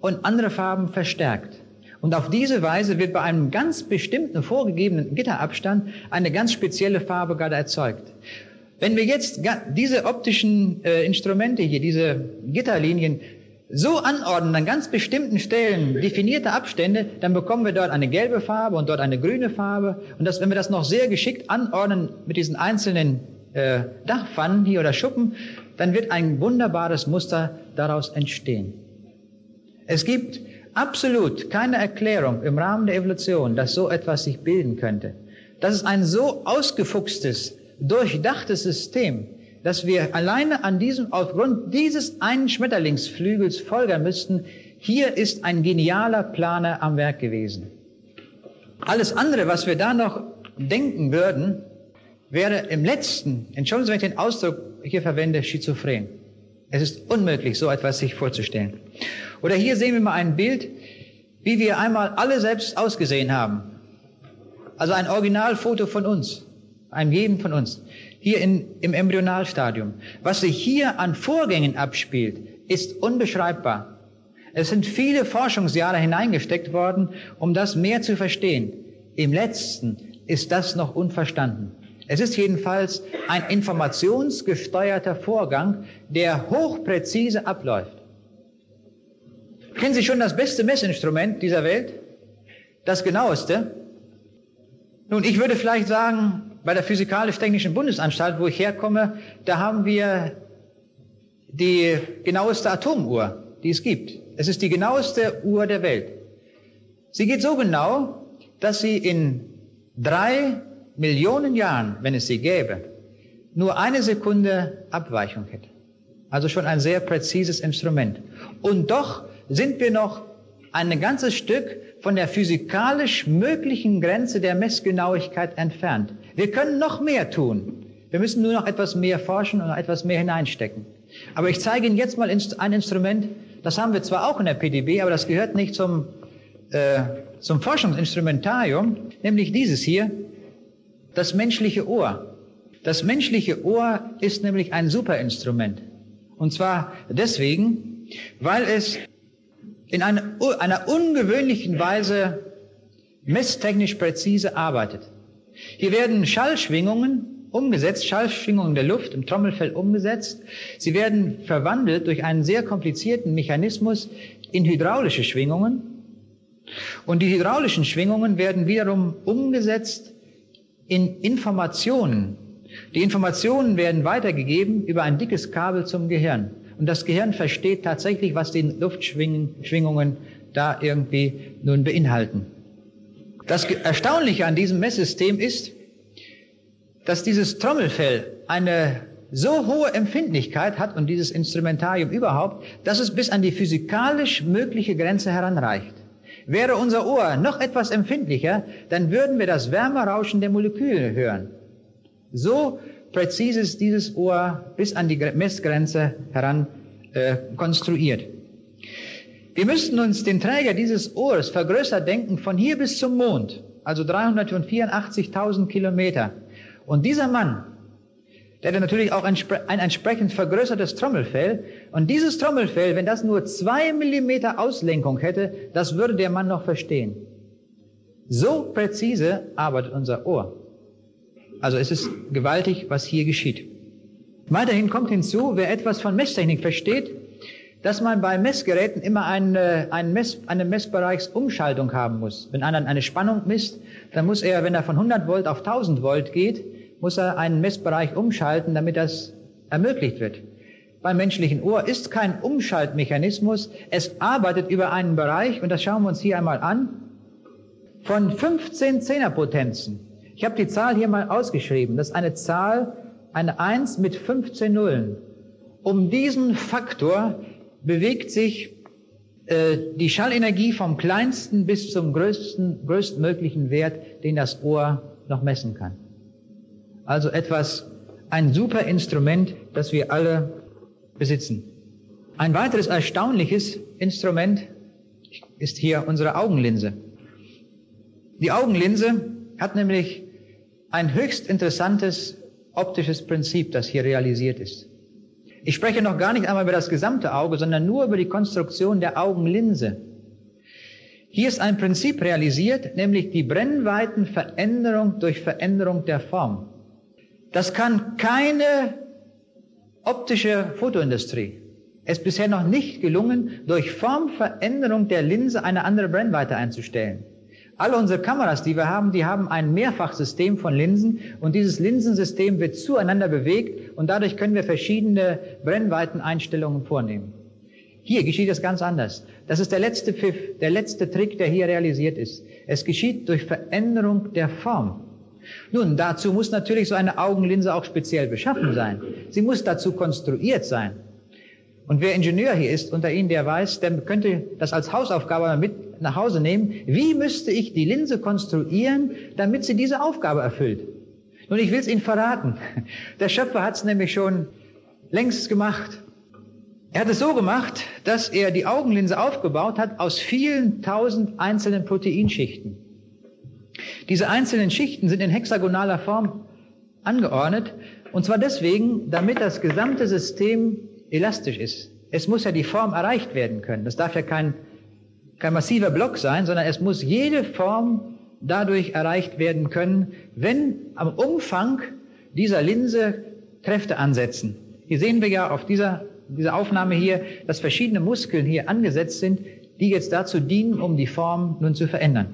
[SPEAKER 1] und andere Farben verstärkt. Und auf diese Weise wird bei einem ganz bestimmten vorgegebenen Gitterabstand eine ganz spezielle Farbe gerade erzeugt. Wenn wir jetzt diese optischen äh, Instrumente hier, diese Gitterlinien so anordnen an ganz bestimmten Stellen definierte Abstände, dann bekommen wir dort eine gelbe Farbe und dort eine grüne Farbe. Und das, wenn wir das noch sehr geschickt anordnen mit diesen einzelnen äh, Dachpfannen hier oder Schuppen, dann wird ein wunderbares Muster daraus entstehen. Es gibt absolut keine Erklärung im Rahmen der Evolution, dass so etwas sich bilden könnte. Das ist ein so ausgefuchstes, durchdachtes System, dass wir alleine an diesem, aufgrund dieses einen Schmetterlingsflügels folgern müssten, hier ist ein genialer Planer am Werk gewesen. Alles andere, was wir da noch denken würden, wäre im letzten, entschuldigen Sie, wenn ich den Ausdruck hier verwende, schizophren. Es ist unmöglich, so etwas sich vorzustellen. Oder hier sehen wir mal ein Bild, wie wir einmal alle selbst ausgesehen haben. Also ein Originalfoto von uns, einem jeden von uns, hier in, im Embryonalstadium. Was sich hier an Vorgängen abspielt, ist unbeschreibbar. Es sind viele Forschungsjahre hineingesteckt worden, um das mehr zu verstehen. Im letzten ist das noch unverstanden. Es ist jedenfalls ein informationsgesteuerter Vorgang, der hochpräzise abläuft. Kennen Sie schon das beste Messinstrument dieser Welt? Das genaueste? Nun, ich würde vielleicht sagen, bei der Physikalisch-Technischen Bundesanstalt, wo ich herkomme, da haben wir die genaueste Atomuhr, die es gibt. Es ist die genaueste Uhr der Welt. Sie geht so genau, dass sie in drei Millionen Jahren, wenn es sie gäbe, nur eine Sekunde Abweichung hätte. Also schon ein sehr präzises Instrument. Und doch sind wir noch ein ganzes Stück von der physikalisch möglichen Grenze der Messgenauigkeit entfernt. Wir können noch mehr tun. Wir müssen nur noch etwas mehr forschen und noch etwas mehr hineinstecken. Aber ich zeige Ihnen jetzt mal ein Instrument, das haben wir zwar auch in der PDB, aber das gehört nicht zum, äh, zum Forschungsinstrumentarium, nämlich dieses hier, das menschliche Ohr. Das menschliche Ohr ist nämlich ein Superinstrument. Und zwar deswegen, weil es in einer, einer ungewöhnlichen Weise messtechnisch präzise arbeitet. Hier werden Schallschwingungen umgesetzt, Schallschwingungen der Luft im Trommelfell umgesetzt. Sie werden verwandelt durch einen sehr komplizierten Mechanismus in hydraulische Schwingungen. Und die hydraulischen Schwingungen werden wiederum umgesetzt in Informationen. Die Informationen werden weitergegeben über ein dickes Kabel zum Gehirn. Und das Gehirn versteht tatsächlich, was die Luftschwingungen da irgendwie nun beinhalten. Das Erstaunliche an diesem Messsystem ist, dass dieses Trommelfell eine so hohe Empfindlichkeit hat und dieses Instrumentarium überhaupt, dass es bis an die physikalisch mögliche Grenze heranreicht. Wäre unser Ohr noch etwas empfindlicher, dann würden wir das Wärmerauschen der Moleküle hören. So präzise ist dieses Ohr bis an die Messgrenze heran äh, konstruiert. Wir müssten uns den Träger dieses Ohres vergrößert denken von hier bis zum Mond, also 384.000 Kilometer. Und dieser Mann, der hat natürlich auch ein, ein entsprechend vergrößertes Trommelfell. Und dieses Trommelfell, wenn das nur zwei Millimeter Auslenkung hätte, das würde der Mann noch verstehen. So präzise arbeitet unser Ohr. Also es ist gewaltig, was hier geschieht. Weiterhin kommt hinzu, wer etwas von Messtechnik versteht, dass man bei Messgeräten immer eine, eine, Mess, eine Messbereichsumschaltung haben muss. Wenn einer eine Spannung misst, dann muss er, wenn er von 100 Volt auf 1000 Volt geht, muss er einen Messbereich umschalten, damit das ermöglicht wird. Beim menschlichen Ohr ist kein Umschaltmechanismus. Es arbeitet über einen Bereich, und das schauen wir uns hier einmal an, von 15 Zehnerpotenzen. Ich habe die Zahl hier mal ausgeschrieben. Das ist eine Zahl, eine 1 mit 15 Nullen. Um diesen Faktor bewegt sich äh, die Schallenergie vom kleinsten bis zum größten, größtmöglichen Wert, den das Ohr noch messen kann. Also etwas, ein super Instrument, das wir alle besitzen. Ein weiteres erstaunliches Instrument ist hier unsere Augenlinse. Die Augenlinse hat nämlich ein höchst interessantes optisches Prinzip, das hier realisiert ist. Ich spreche noch gar nicht einmal über das gesamte Auge, sondern nur über die Konstruktion der Augenlinse. Hier ist ein Prinzip realisiert, nämlich die Brennweitenveränderung durch Veränderung der Form. Das kann keine optische Fotoindustrie. Es ist bisher noch nicht gelungen, durch Formveränderung der Linse eine andere Brennweite einzustellen. Alle unsere Kameras, die wir haben, die haben ein Mehrfachsystem von Linsen und dieses Linsensystem wird zueinander bewegt und dadurch können wir verschiedene Brennweiteneinstellungen vornehmen. Hier geschieht es ganz anders. Das ist der letzte Pfiff, der letzte Trick, der hier realisiert ist. Es geschieht durch Veränderung der Form. Nun, dazu muss natürlich so eine Augenlinse auch speziell beschaffen sein. Sie muss dazu konstruiert sein. Und wer Ingenieur hier ist unter Ihnen, der weiß, der könnte das als Hausaufgabe mit nach Hause nehmen. Wie müsste ich die Linse konstruieren, damit sie diese Aufgabe erfüllt? Nun, ich will es Ihnen verraten. Der Schöpfer hat es nämlich schon längst gemacht. Er hat es so gemacht, dass er die Augenlinse aufgebaut hat aus vielen tausend einzelnen Proteinschichten. Diese einzelnen Schichten sind in hexagonaler Form angeordnet, und zwar deswegen, damit das gesamte System elastisch ist. Es muss ja die Form erreicht werden können. Das darf ja kein, kein massiver Block sein, sondern es muss jede Form dadurch erreicht werden können, wenn am Umfang dieser Linse Kräfte ansetzen. Hier sehen wir ja auf dieser diese Aufnahme hier, dass verschiedene Muskeln hier angesetzt sind, die jetzt dazu dienen, um die Form nun zu verändern.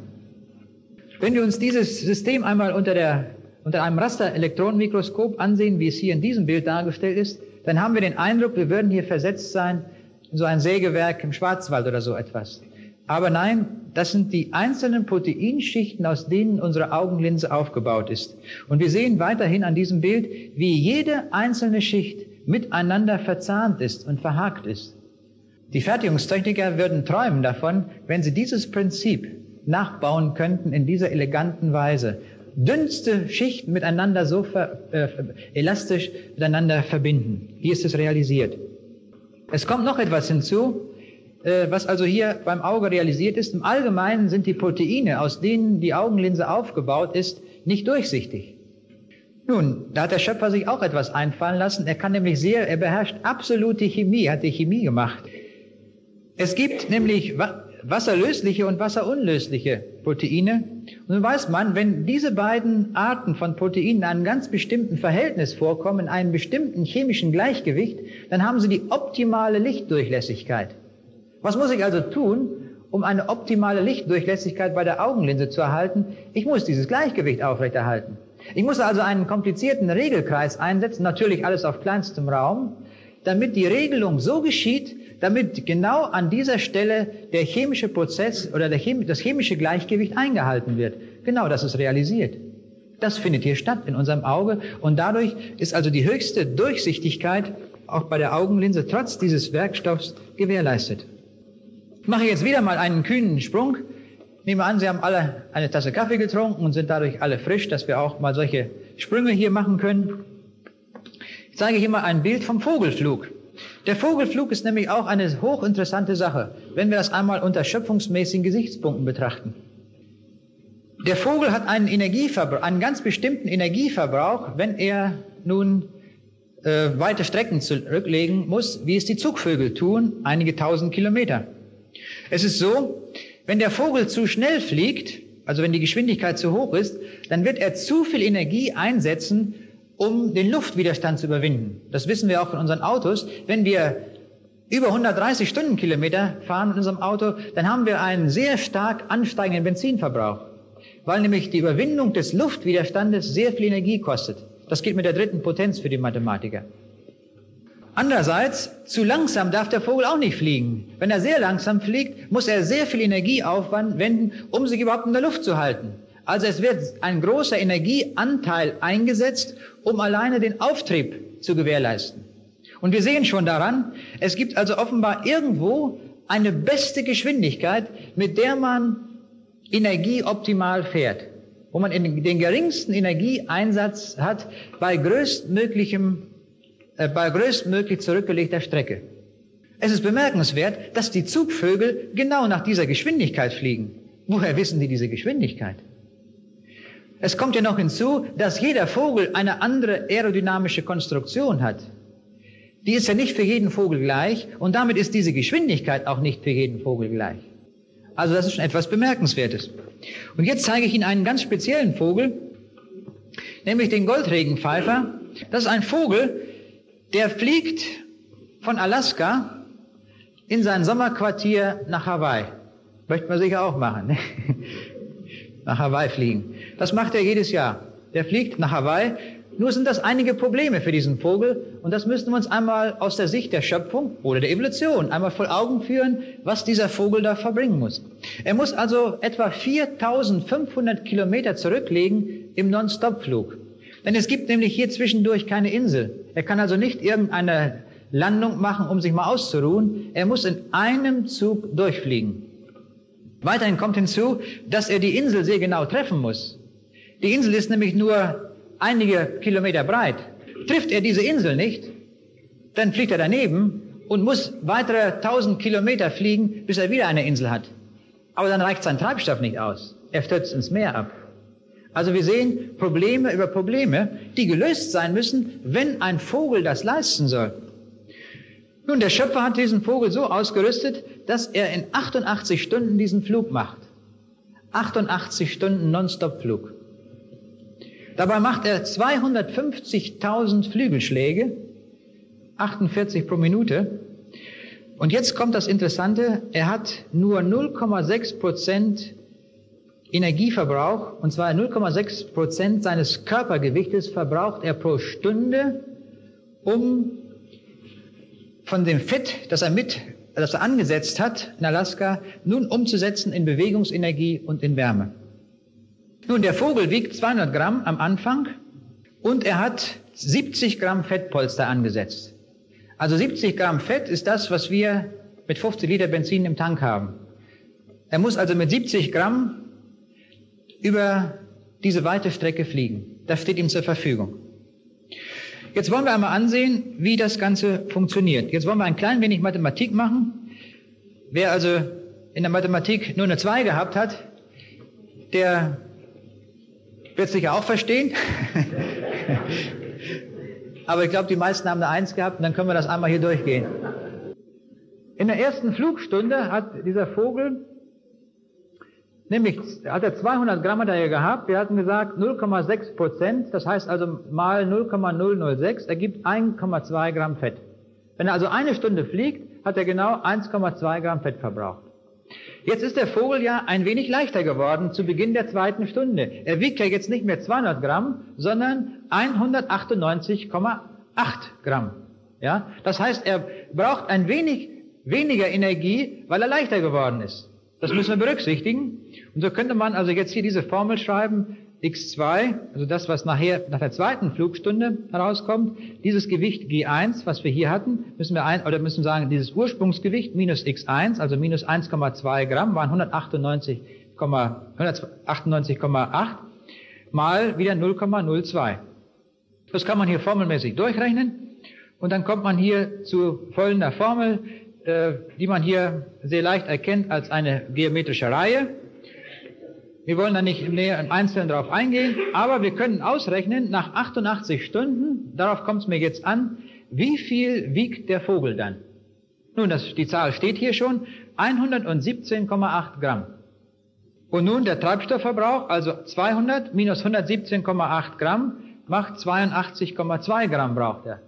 [SPEAKER 1] Wenn wir uns dieses System einmal unter, der, unter einem Rasterelektronenmikroskop ansehen, wie es hier in diesem Bild dargestellt ist, dann haben wir den Eindruck, wir würden hier versetzt sein in so ein Sägewerk im Schwarzwald oder so etwas. Aber nein, das sind die einzelnen Proteinschichten, aus denen unsere Augenlinse aufgebaut ist. Und wir sehen weiterhin an diesem Bild, wie jede einzelne Schicht miteinander verzahnt ist und verhakt ist. Die Fertigungstechniker würden träumen davon, wenn sie dieses Prinzip nachbauen könnten in dieser eleganten Weise. Dünnste Schichten miteinander so ver, äh, elastisch miteinander verbinden. Hier ist es realisiert. Es kommt noch etwas hinzu, äh, was also hier beim Auge realisiert ist. Im Allgemeinen sind die Proteine, aus denen die Augenlinse aufgebaut ist, nicht durchsichtig. Nun, da hat der Schöpfer sich auch etwas einfallen lassen. Er kann nämlich sehr, er beherrscht absolute Chemie, hat die Chemie gemacht. Es gibt nämlich wasserlösliche und wasserunlösliche Proteine. Und nun weiß man, wenn diese beiden Arten von Proteinen in einem ganz bestimmten Verhältnis vorkommen, in einem bestimmten chemischen Gleichgewicht, dann haben sie die optimale Lichtdurchlässigkeit. Was muss ich also tun, um eine optimale Lichtdurchlässigkeit bei der Augenlinse zu erhalten? Ich muss dieses Gleichgewicht aufrechterhalten. Ich muss also einen komplizierten Regelkreis einsetzen, natürlich alles auf kleinstem Raum, damit die Regelung so geschieht, damit genau an dieser Stelle der chemische Prozess oder Chem das chemische Gleichgewicht eingehalten wird. Genau das ist realisiert. Das findet hier statt in unserem Auge und dadurch ist also die höchste Durchsichtigkeit auch bei der Augenlinse trotz dieses Werkstoffs gewährleistet. Ich mache jetzt wieder mal einen kühnen Sprung Nehmen wir an, Sie haben alle eine Tasse Kaffee getrunken und sind dadurch alle frisch, dass wir auch mal solche Sprünge hier machen können. Ich zeige hier mal ein Bild vom Vogelflug. Der Vogelflug ist nämlich auch eine hochinteressante Sache, wenn wir das einmal unter schöpfungsmäßigen Gesichtspunkten betrachten. Der Vogel hat einen Energieverbrauch, einen ganz bestimmten Energieverbrauch, wenn er nun äh, weite Strecken zurücklegen muss, wie es die Zugvögel tun, einige tausend Kilometer. Es ist so, wenn der Vogel zu schnell fliegt, also wenn die Geschwindigkeit zu hoch ist, dann wird er zu viel Energie einsetzen, um den Luftwiderstand zu überwinden. Das wissen wir auch von unseren Autos. Wenn wir über 130 Stundenkilometer fahren mit unserem Auto, dann haben wir einen sehr stark ansteigenden Benzinverbrauch, weil nämlich die Überwindung des Luftwiderstandes sehr viel Energie kostet. Das geht mit der dritten Potenz für die Mathematiker. Andererseits, zu langsam darf der Vogel auch nicht fliegen. Wenn er sehr langsam fliegt, muss er sehr viel Energie aufwenden, um sich überhaupt in der Luft zu halten. Also es wird ein großer Energieanteil eingesetzt, um alleine den Auftrieb zu gewährleisten. Und wir sehen schon daran, es gibt also offenbar irgendwo eine beste Geschwindigkeit, mit der man Energie optimal fährt, wo man den geringsten Energieeinsatz hat bei größtmöglichem äh, bei größtmöglich zurückgelegter Strecke. Es ist bemerkenswert, dass die Zugvögel genau nach dieser Geschwindigkeit fliegen. Woher wissen die diese Geschwindigkeit? Es kommt ja noch hinzu, dass jeder Vogel eine andere aerodynamische Konstruktion hat. Die ist ja nicht für jeden Vogel gleich und damit ist diese Geschwindigkeit auch nicht für jeden Vogel gleich. Also das ist schon etwas Bemerkenswertes. Und jetzt zeige ich Ihnen einen ganz speziellen Vogel, nämlich den Goldregenpfeifer. Das ist ein Vogel, der fliegt von Alaska in sein Sommerquartier nach Hawaii. Möchte man sicher auch machen. Ne? nach Hawaii fliegen. Das macht er jedes Jahr. Der fliegt nach Hawaii. Nur sind das einige Probleme für diesen Vogel und das müssten wir uns einmal aus der Sicht der Schöpfung oder der Evolution einmal vor Augen führen, was dieser Vogel da verbringen muss. Er muss also etwa 4500 Kilometer zurücklegen im Non-Stop-Flug. Denn es gibt nämlich hier zwischendurch keine Insel. Er kann also nicht irgendeine Landung machen, um sich mal auszuruhen. Er muss in einem Zug durchfliegen. Weiterhin kommt hinzu, dass er die Insel sehr genau treffen muss. Die Insel ist nämlich nur einige Kilometer breit. Trifft er diese Insel nicht, dann fliegt er daneben und muss weitere 1000 Kilometer fliegen, bis er wieder eine Insel hat. Aber dann reicht sein Treibstoff nicht aus. Er stürzt ins Meer ab. Also wir sehen Probleme über Probleme, die gelöst sein müssen, wenn ein Vogel das leisten soll. Nun, der Schöpfer hat diesen Vogel so ausgerüstet, dass er in 88 Stunden diesen Flug macht. 88 Stunden Nonstop-Flug. Dabei macht er 250.000 Flügelschläge, 48 pro Minute. Und jetzt kommt das Interessante, er hat nur 0,6 Prozent Energieverbrauch, und zwar 0,6 Prozent seines Körpergewichtes verbraucht er pro Stunde, um von dem Fett, das er mit, das er angesetzt hat in Alaska, nun umzusetzen in Bewegungsenergie und in Wärme. Nun, der Vogel wiegt 200 Gramm am Anfang und er hat 70 Gramm Fettpolster angesetzt. Also 70 Gramm Fett ist das, was wir mit 50 Liter Benzin im Tank haben. Er muss also mit 70 Gramm über diese weite Strecke fliegen. Das steht ihm zur Verfügung. Jetzt wollen wir einmal ansehen, wie das Ganze funktioniert. Jetzt wollen wir ein klein wenig Mathematik machen. Wer also in der Mathematik nur eine 2 gehabt hat, der wird sicher auch verstehen. Aber ich glaube, die meisten haben eine 1 gehabt und dann können wir das einmal hier durchgehen. In der ersten Flugstunde hat dieser Vogel Nämlich hat er 200 Gramm hat er gehabt. Wir hatten gesagt 0,6 Prozent. Das heißt also mal 0,006 ergibt 1,2 Gramm Fett. Wenn er also eine Stunde fliegt, hat er genau 1,2 Gramm Fett verbraucht. Jetzt ist der Vogel ja ein wenig leichter geworden zu Beginn der zweiten Stunde. Er wiegt ja jetzt nicht mehr 200 Gramm, sondern 198,8 Gramm. Ja, das heißt, er braucht ein wenig weniger Energie, weil er leichter geworden ist. Das müssen wir berücksichtigen. Und so könnte man also jetzt hier diese Formel schreiben, x2, also das, was nachher nach der zweiten Flugstunde herauskommt, dieses Gewicht G1, was wir hier hatten, müssen wir ein, oder müssen sagen, dieses Ursprungsgewicht minus x1, also minus 1,2 Gramm, waren 198,8 198, mal wieder 0,02. Das kann man hier formelmäßig durchrechnen und dann kommt man hier zu folgender Formel, äh, die man hier sehr leicht erkennt als eine geometrische Reihe. Wir wollen da nicht im, Nähe, im Einzelnen darauf eingehen, aber wir können ausrechnen, nach 88 Stunden, darauf kommt es mir jetzt an, wie viel wiegt der Vogel dann? Nun, das, die Zahl steht hier schon, 117,8 Gramm. Und nun der Treibstoffverbrauch, also 200 minus 117,8 Gramm, macht 82,2 Gramm braucht er.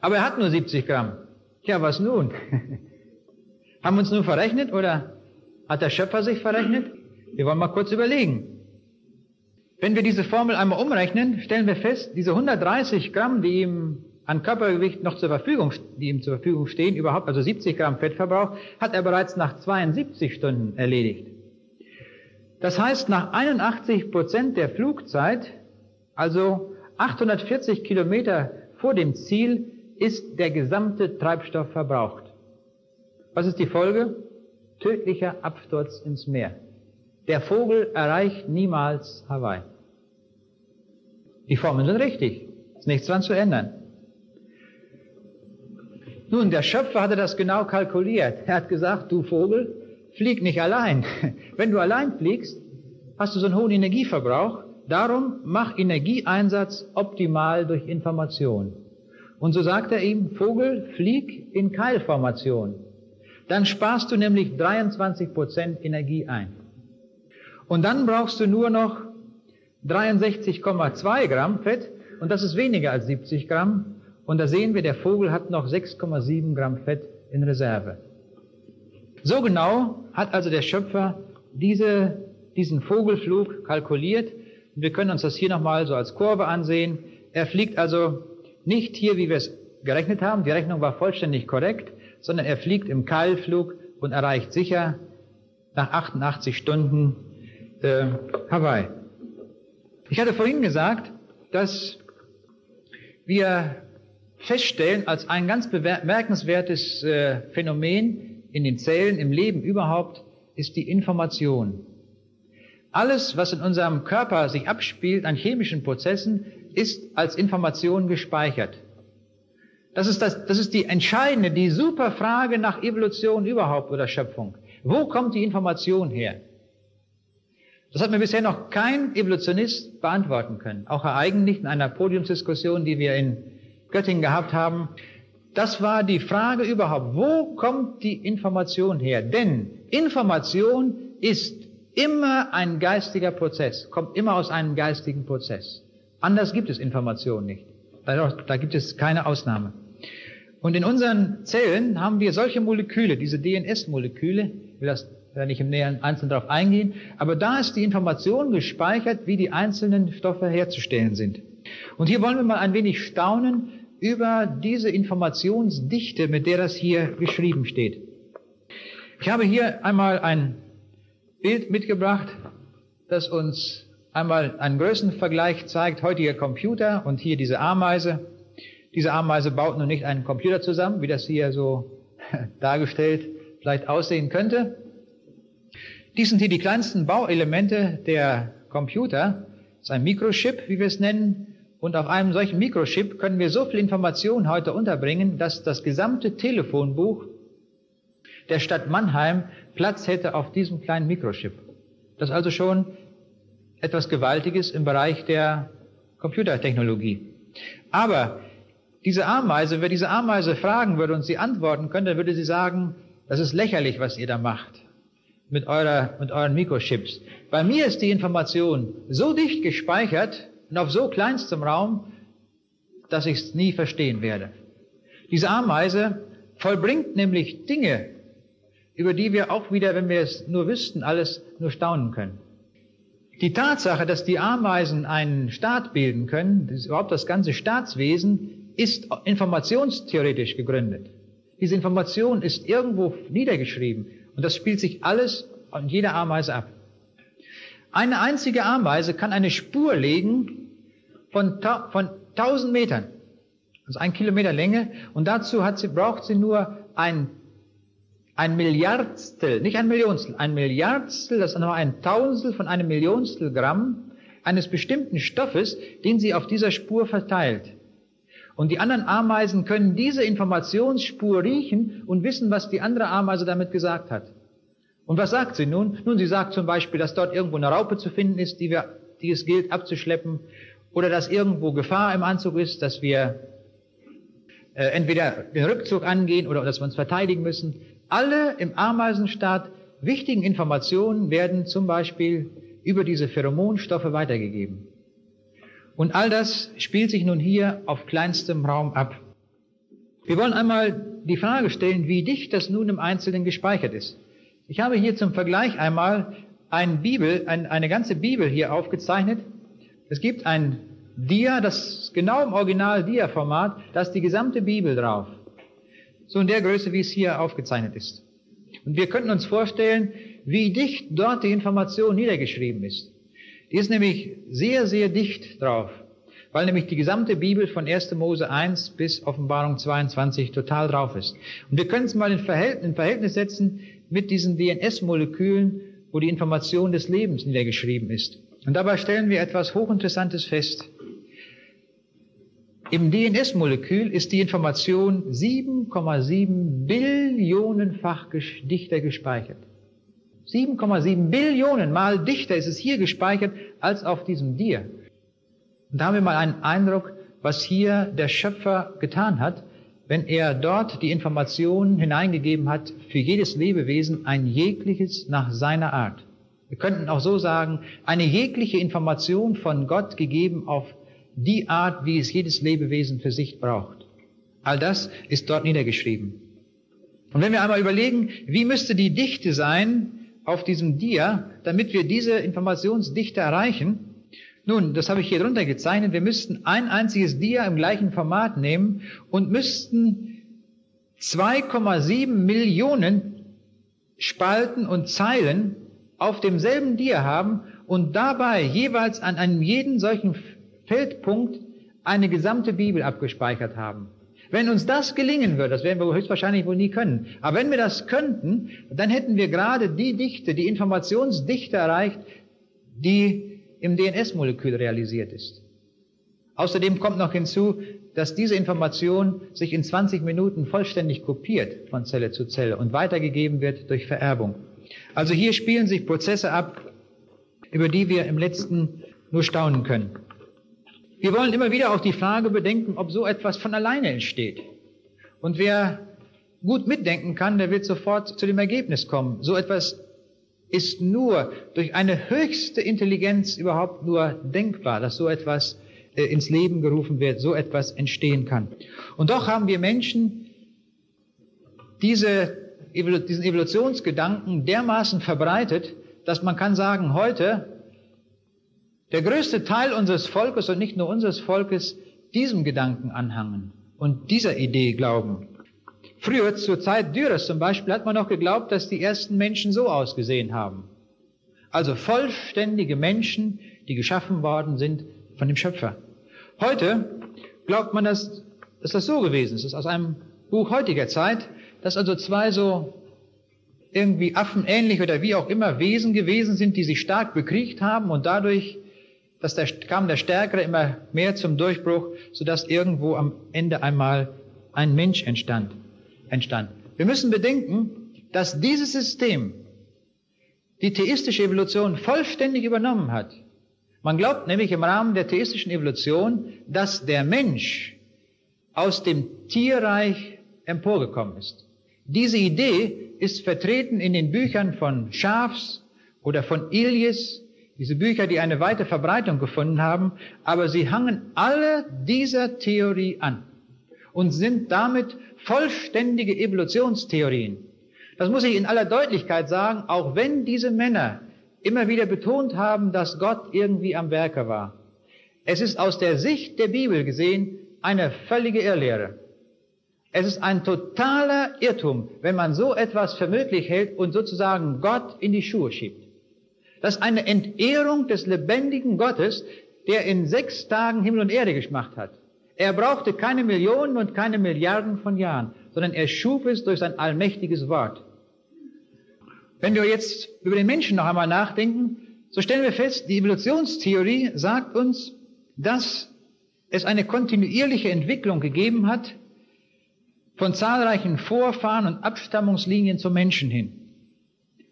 [SPEAKER 1] Aber er hat nur 70 Gramm. Tja, was nun? Haben wir uns nur verrechnet oder hat der Schöpfer sich verrechnet? Wir wollen mal kurz überlegen. Wenn wir diese Formel einmal umrechnen, stellen wir fest, diese 130 Gramm, die ihm an Körpergewicht noch zur Verfügung, die ihm zur Verfügung stehen, überhaupt, also 70 Gramm Fettverbrauch, hat er bereits nach 72 Stunden erledigt. Das heißt, nach 81 Prozent der Flugzeit, also 840 Kilometer vor dem Ziel, ist der gesamte Treibstoff verbraucht. Was ist die Folge? Tödlicher Absturz ins Meer. Der Vogel erreicht niemals Hawaii. Die Formeln sind richtig. Ist nichts dran zu ändern. Nun, der Schöpfer hatte das genau kalkuliert. Er hat gesagt, du Vogel, flieg nicht allein. Wenn du allein fliegst, hast du so einen hohen Energieverbrauch, Darum mach Energieeinsatz optimal durch Information. Und so sagt er ihm, Vogel, flieg in Keilformation. Dann sparst du nämlich 23 Prozent Energie ein. Und dann brauchst du nur noch 63,2 Gramm Fett und das ist weniger als 70 Gramm. Und da sehen wir, der Vogel hat noch 6,7 Gramm Fett in Reserve. So genau hat also der Schöpfer diese, diesen Vogelflug kalkuliert. Und wir können uns das hier nochmal so als Kurve ansehen. Er fliegt also nicht hier, wie wir es gerechnet haben. Die Rechnung war vollständig korrekt, sondern er fliegt im Keilflug und erreicht sicher nach 88 Stunden äh, Hawaii. Ich hatte vorhin gesagt, dass wir feststellen als ein ganz bemerkenswertes äh, Phänomen in den Zellen, im Leben überhaupt, ist die Information. Alles, was in unserem Körper sich abspielt an chemischen Prozessen, ist als Information gespeichert. Das ist, das, das ist die entscheidende, die super Frage nach Evolution überhaupt oder Schöpfung. Wo kommt die Information her? Das hat mir bisher noch kein Evolutionist beantworten können. Auch Herr Eigen nicht in einer Podiumsdiskussion, die wir in Göttingen gehabt haben. Das war die Frage überhaupt. Wo kommt die Information her? Denn Information ist immer ein geistiger Prozess, kommt immer aus einem geistigen Prozess. Anders gibt es Information nicht. Da, gibt es keine Ausnahme. Und in unseren Zellen haben wir solche Moleküle, diese DNS-Moleküle, das da nicht im näheren Einzelnen darauf eingehen, aber da ist die Information gespeichert, wie die einzelnen Stoffe herzustellen sind. Und hier wollen wir mal ein wenig staunen über diese Informationsdichte, mit der das hier geschrieben steht. Ich habe hier einmal ein Bild mitgebracht, das uns einmal einen Größenvergleich zeigt, heutiger Computer und hier diese Ameise. Diese Ameise baut nun nicht einen Computer zusammen, wie das hier so dargestellt vielleicht aussehen könnte. Dies sind hier die kleinsten Bauelemente der Computer. Das ist ein Mikrochip, wie wir es nennen. Und auf einem solchen Mikrochip können wir so viel Information heute unterbringen, dass das gesamte Telefonbuch der Stadt Mannheim Platz hätte auf diesem kleinen Mikrochip. Das ist also schon etwas Gewaltiges im Bereich der Computertechnologie. Aber diese Ameise, wer diese Ameise fragen würde und sie antworten könnte, dann würde sie sagen, das ist lächerlich, was ihr da macht mit, eurer, mit euren Mikrochips. Bei mir ist die Information so dicht gespeichert und auf so kleinstem Raum, dass ich es nie verstehen werde. Diese Ameise vollbringt nämlich Dinge, über die wir auch wieder, wenn wir es nur wüssten, alles nur staunen können. Die Tatsache, dass die Ameisen einen Staat bilden können, überhaupt das ganze Staatswesen, ist informationstheoretisch gegründet. Diese Information ist irgendwo niedergeschrieben. Und das spielt sich alles an jeder Ameise ab. Eine einzige Ameise kann eine Spur legen von, von 1000 Metern, also ein Kilometer Länge, und dazu hat sie, braucht sie nur ein, ein Milliardstel, nicht ein Millionstel, ein Milliardstel, das ist nur ein Tausendstel von einem Millionstel Gramm eines bestimmten Stoffes, den sie auf dieser Spur verteilt. Und die anderen Ameisen können diese Informationsspur riechen und wissen, was die andere Ameise damit gesagt hat. Und was sagt sie nun? Nun, sie sagt zum Beispiel, dass dort irgendwo eine Raupe zu finden ist, die, wir, die es gilt abzuschleppen, oder dass irgendwo Gefahr im Anzug ist, dass wir äh, entweder den Rückzug angehen oder dass wir uns verteidigen müssen. Alle im Ameisenstaat wichtigen Informationen werden zum Beispiel über diese Pheromonstoffe weitergegeben. Und all das spielt sich nun hier auf kleinstem Raum ab. Wir wollen einmal die Frage stellen, wie dicht das nun im Einzelnen gespeichert ist. Ich habe hier zum Vergleich einmal ein Bibel, ein, eine ganze Bibel hier aufgezeichnet. Es gibt ein Dia, das genau im Original Dia-Format, da ist die gesamte Bibel drauf. So in der Größe, wie es hier aufgezeichnet ist. Und wir könnten uns vorstellen, wie dicht dort die Information niedergeschrieben ist. Die ist nämlich sehr, sehr dicht drauf, weil nämlich die gesamte Bibel von 1. Mose 1 bis Offenbarung 22 total drauf ist. Und wir können es mal in Verhältnis, in Verhältnis setzen mit diesen DNS-Molekülen, wo die Information des Lebens niedergeschrieben ist. Und dabei stellen wir etwas Hochinteressantes fest. Im DNS-Molekül ist die Information 7,7 Billionenfach dichter gespeichert. 7,7 Billionen Mal dichter ist es hier gespeichert als auf diesem Dir. Und da haben wir mal einen Eindruck, was hier der Schöpfer getan hat, wenn er dort die Informationen hineingegeben hat, für jedes Lebewesen ein jegliches nach seiner Art. Wir könnten auch so sagen, eine jegliche Information von Gott gegeben auf die Art, wie es jedes Lebewesen für sich braucht. All das ist dort niedergeschrieben. Und wenn wir einmal überlegen, wie müsste die Dichte sein auf diesem Dia, damit wir diese Informationsdichte erreichen, nun, das habe ich hier drunter gezeichnet. Wir müssten ein einziges Dia im gleichen Format nehmen und müssten 2,7 Millionen Spalten und Zeilen auf demselben Dia haben und dabei jeweils an einem jeden solchen Feldpunkt eine gesamte Bibel abgespeichert haben. Wenn uns das gelingen würde, das werden wir höchstwahrscheinlich wohl nie können, aber wenn wir das könnten, dann hätten wir gerade die Dichte, die Informationsdichte erreicht, die im DNS-Molekül realisiert ist. Außerdem kommt noch hinzu, dass diese Information sich in 20 Minuten vollständig kopiert von Zelle zu Zelle und weitergegeben wird durch Vererbung. Also hier spielen sich Prozesse ab, über die wir im letzten nur staunen können. Wir wollen immer wieder auch die Frage bedenken, ob so etwas von alleine entsteht. Und wer gut mitdenken kann, der wird sofort zu dem Ergebnis kommen. So etwas ist nur durch eine höchste Intelligenz überhaupt nur denkbar, dass so etwas äh, ins Leben gerufen wird, so etwas entstehen kann. Und doch haben wir Menschen diese, diesen Evolutionsgedanken dermaßen verbreitet, dass man kann sagen, heute der größte Teil unseres Volkes und nicht nur unseres Volkes diesem Gedanken anhangen und dieser Idee glauben. Früher, zur Zeit Dürers zum Beispiel, hat man noch geglaubt, dass die ersten Menschen so ausgesehen haben. Also vollständige Menschen, die geschaffen worden sind von dem Schöpfer. Heute glaubt man, dass, dass das so gewesen ist. Das ist aus einem Buch heutiger Zeit, dass also zwei so irgendwie affenähnlich oder wie auch immer Wesen gewesen sind, die sich stark bekriegt haben und dadurch dass der, kam der Stärkere immer mehr zum Durchbruch, sodass irgendwo am Ende einmal ein Mensch entstand entstand. Wir müssen bedenken, dass dieses System die theistische Evolution vollständig übernommen hat. Man glaubt nämlich im Rahmen der theistischen Evolution, dass der Mensch aus dem Tierreich emporgekommen ist. Diese Idee ist vertreten in den Büchern von Schafs oder von Ilias, diese Bücher, die eine weite Verbreitung gefunden haben, aber sie hangen alle dieser Theorie an und sind damit vollständige Evolutionstheorien. Das muss ich in aller Deutlichkeit sagen, auch wenn diese Männer immer wieder betont haben, dass Gott irgendwie am Werke war. Es ist aus der Sicht der Bibel gesehen eine völlige Irrlehre. Es ist ein totaler Irrtum, wenn man so etwas für möglich hält und sozusagen Gott in die Schuhe schiebt. Das eine Entehrung des lebendigen Gottes, der in sechs Tagen Himmel und Erde gemacht hat. Er brauchte keine Millionen und keine Milliarden von Jahren, sondern er schuf es durch sein allmächtiges Wort. Wenn wir jetzt über den Menschen noch einmal nachdenken, so stellen wir fest, die Evolutionstheorie sagt uns, dass es eine kontinuierliche Entwicklung gegeben hat von zahlreichen Vorfahren und Abstammungslinien zum Menschen hin.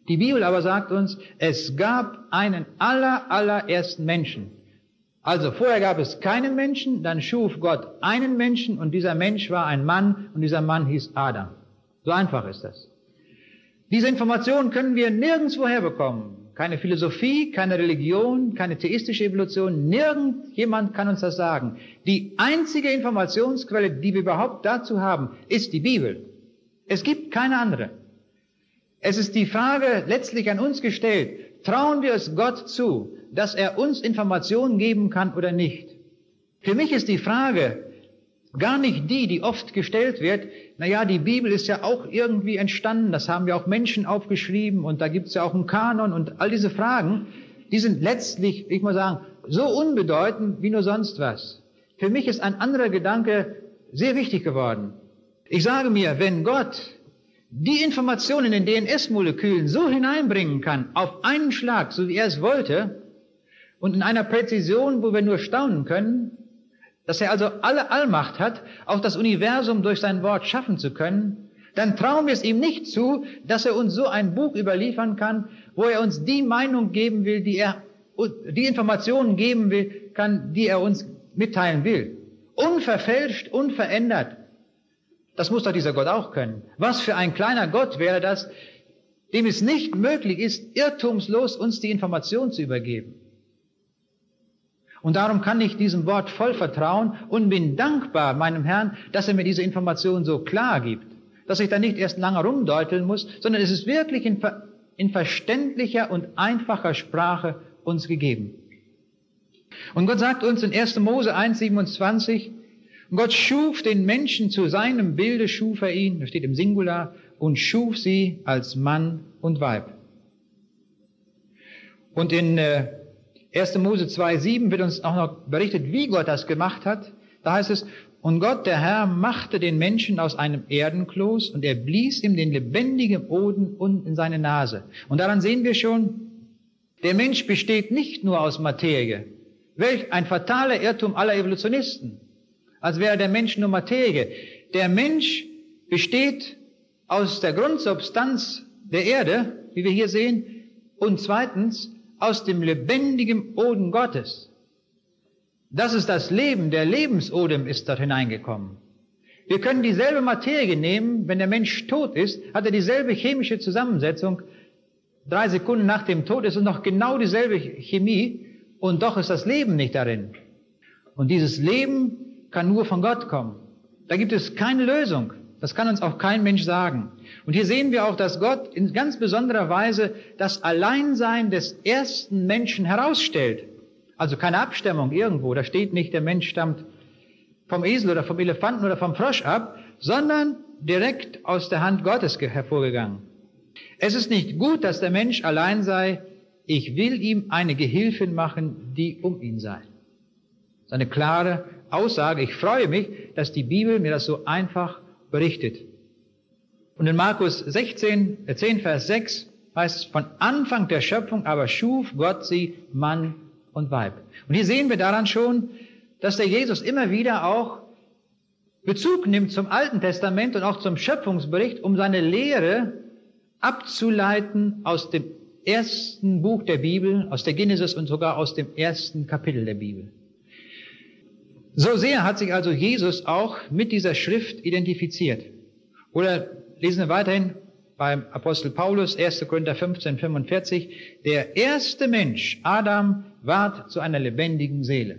[SPEAKER 1] Die Bibel aber sagt uns, es gab einen aller, allerersten Menschen, also vorher gab es keinen Menschen, dann schuf Gott einen Menschen und dieser Mensch war ein Mann und dieser Mann hieß Adam. So einfach ist das. Diese Informationen können wir nirgendwo herbekommen. Keine Philosophie, keine Religion, keine theistische Evolution, nirgendjemand kann uns das sagen. Die einzige Informationsquelle, die wir überhaupt dazu haben, ist die Bibel. Es gibt keine andere. Es ist die Frage letztlich an uns gestellt, trauen wir es Gott zu, dass er uns Informationen geben kann oder nicht. Für mich ist die Frage gar nicht die, die oft gestellt wird, naja, die Bibel ist ja auch irgendwie entstanden, das haben ja auch Menschen aufgeschrieben und da gibt es ja auch einen Kanon und all diese Fragen, die sind letztlich, ich muss sagen, so unbedeutend wie nur sonst was. Für mich ist ein anderer Gedanke sehr wichtig geworden. Ich sage mir, wenn Gott die Informationen in den DNS-Molekülen so hineinbringen kann, auf einen Schlag, so wie er es wollte, und in einer Präzision, wo wir nur staunen können, dass er also alle Allmacht hat, auch das Universum durch sein Wort schaffen zu können, dann trauen wir es ihm nicht zu, dass er uns so ein Buch überliefern kann, wo er uns die Meinung geben will, die er, die Informationen geben will, kann, die er uns mitteilen will. Unverfälscht, unverändert. Das muss doch dieser Gott auch können. Was für ein kleiner Gott wäre das, dem es nicht möglich ist, irrtumslos uns die Information zu übergeben. Und darum kann ich diesem Wort voll vertrauen und bin dankbar meinem Herrn, dass er mir diese Information so klar gibt, dass ich da nicht erst lange rumdeuteln muss, sondern es ist wirklich in, in verständlicher und einfacher Sprache uns gegeben. Und Gott sagt uns in 1. Mose 1,27, Gott schuf den Menschen zu seinem Bilde, schuf er ihn, das steht im Singular, und schuf sie als Mann und Weib. Und in äh, 1. Mose 2,7 wird uns auch noch berichtet, wie Gott das gemacht hat. Da heißt es, und Gott, der Herr, machte den Menschen aus einem Erdenkloß und er blies ihm den lebendigen Boden unten in seine Nase. Und daran sehen wir schon, der Mensch besteht nicht nur aus Materie. Welch ein fataler Irrtum aller Evolutionisten. Als wäre der Mensch nur Materie. Der Mensch besteht aus der Grundsubstanz der Erde, wie wir hier sehen, und zweitens aus dem lebendigen Boden Gottes. Das ist das Leben, der Lebensodem ist dort hineingekommen. Wir können dieselbe Materie nehmen, wenn der Mensch tot ist, hat er dieselbe chemische Zusammensetzung. Drei Sekunden nach dem Tod ist es noch genau dieselbe Chemie und doch ist das Leben nicht darin. Und dieses Leben kann nur von Gott kommen. Da gibt es keine Lösung. Das kann uns auch kein Mensch sagen. Und hier sehen wir auch, dass Gott in ganz besonderer Weise das Alleinsein des ersten Menschen herausstellt. Also keine Abstammung irgendwo. Da steht nicht, der Mensch stammt vom Esel oder vom Elefanten oder vom Frosch ab, sondern direkt aus der Hand Gottes hervorgegangen. Es ist nicht gut, dass der Mensch allein sei. Ich will ihm eine Gehilfin machen, die um ihn sei. Das ist eine klare Aussage. Ich freue mich, dass die Bibel mir das so einfach berichtet. Und in Markus 16, 10 äh, Vers 6 heißt es, von Anfang der Schöpfung aber schuf Gott sie Mann und Weib. Und hier sehen wir daran schon, dass der Jesus immer wieder auch Bezug nimmt zum Alten Testament und auch zum Schöpfungsbericht, um seine Lehre abzuleiten aus dem ersten Buch der Bibel, aus der Genesis und sogar aus dem ersten Kapitel der Bibel. So sehr hat sich also Jesus auch mit dieser Schrift identifiziert. Oder lesen wir weiterhin beim Apostel Paulus, 1. Korinther 15, 45, der erste Mensch, Adam, ward zu einer lebendigen Seele.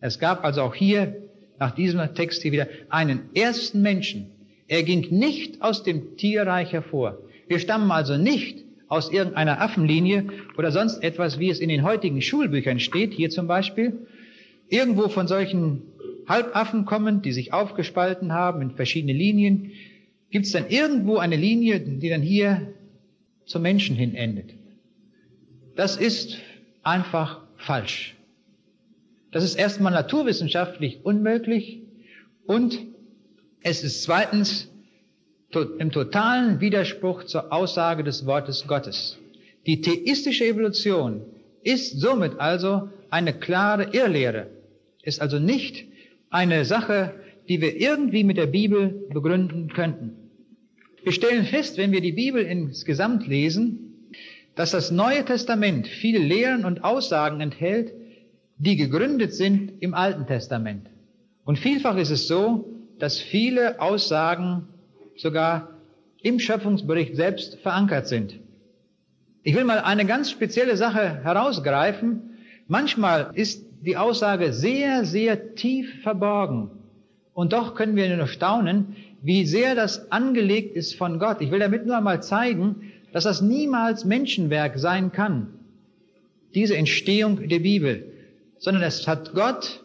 [SPEAKER 1] Es gab also auch hier, nach diesem Text hier wieder, einen ersten Menschen. Er ging nicht aus dem Tierreich hervor. Wir stammen also nicht aus irgendeiner Affenlinie oder sonst etwas, wie es in den heutigen Schulbüchern steht, hier zum Beispiel, irgendwo von solchen Halbaffen kommen, die sich aufgespalten haben in verschiedene Linien, gibt es dann irgendwo eine Linie, die dann hier zum Menschen hin endet. Das ist einfach falsch. Das ist erstmal naturwissenschaftlich unmöglich und es ist zweitens im totalen Widerspruch zur Aussage des Wortes Gottes. Die theistische Evolution ist somit also eine klare Irrlehre, ist also nicht eine Sache, die wir irgendwie mit der Bibel begründen könnten. Wir stellen fest, wenn wir die Bibel insgesamt lesen, dass das Neue Testament viele Lehren und Aussagen enthält, die gegründet sind im Alten Testament. Und vielfach ist es so, dass viele Aussagen sogar im Schöpfungsbericht selbst verankert sind. Ich will mal eine ganz spezielle Sache herausgreifen. Manchmal ist die Aussage sehr, sehr tief verborgen. Und doch können wir nur staunen, wie sehr das angelegt ist von Gott. Ich will damit nur einmal zeigen, dass das niemals Menschenwerk sein kann, diese Entstehung der Bibel, sondern es hat Gott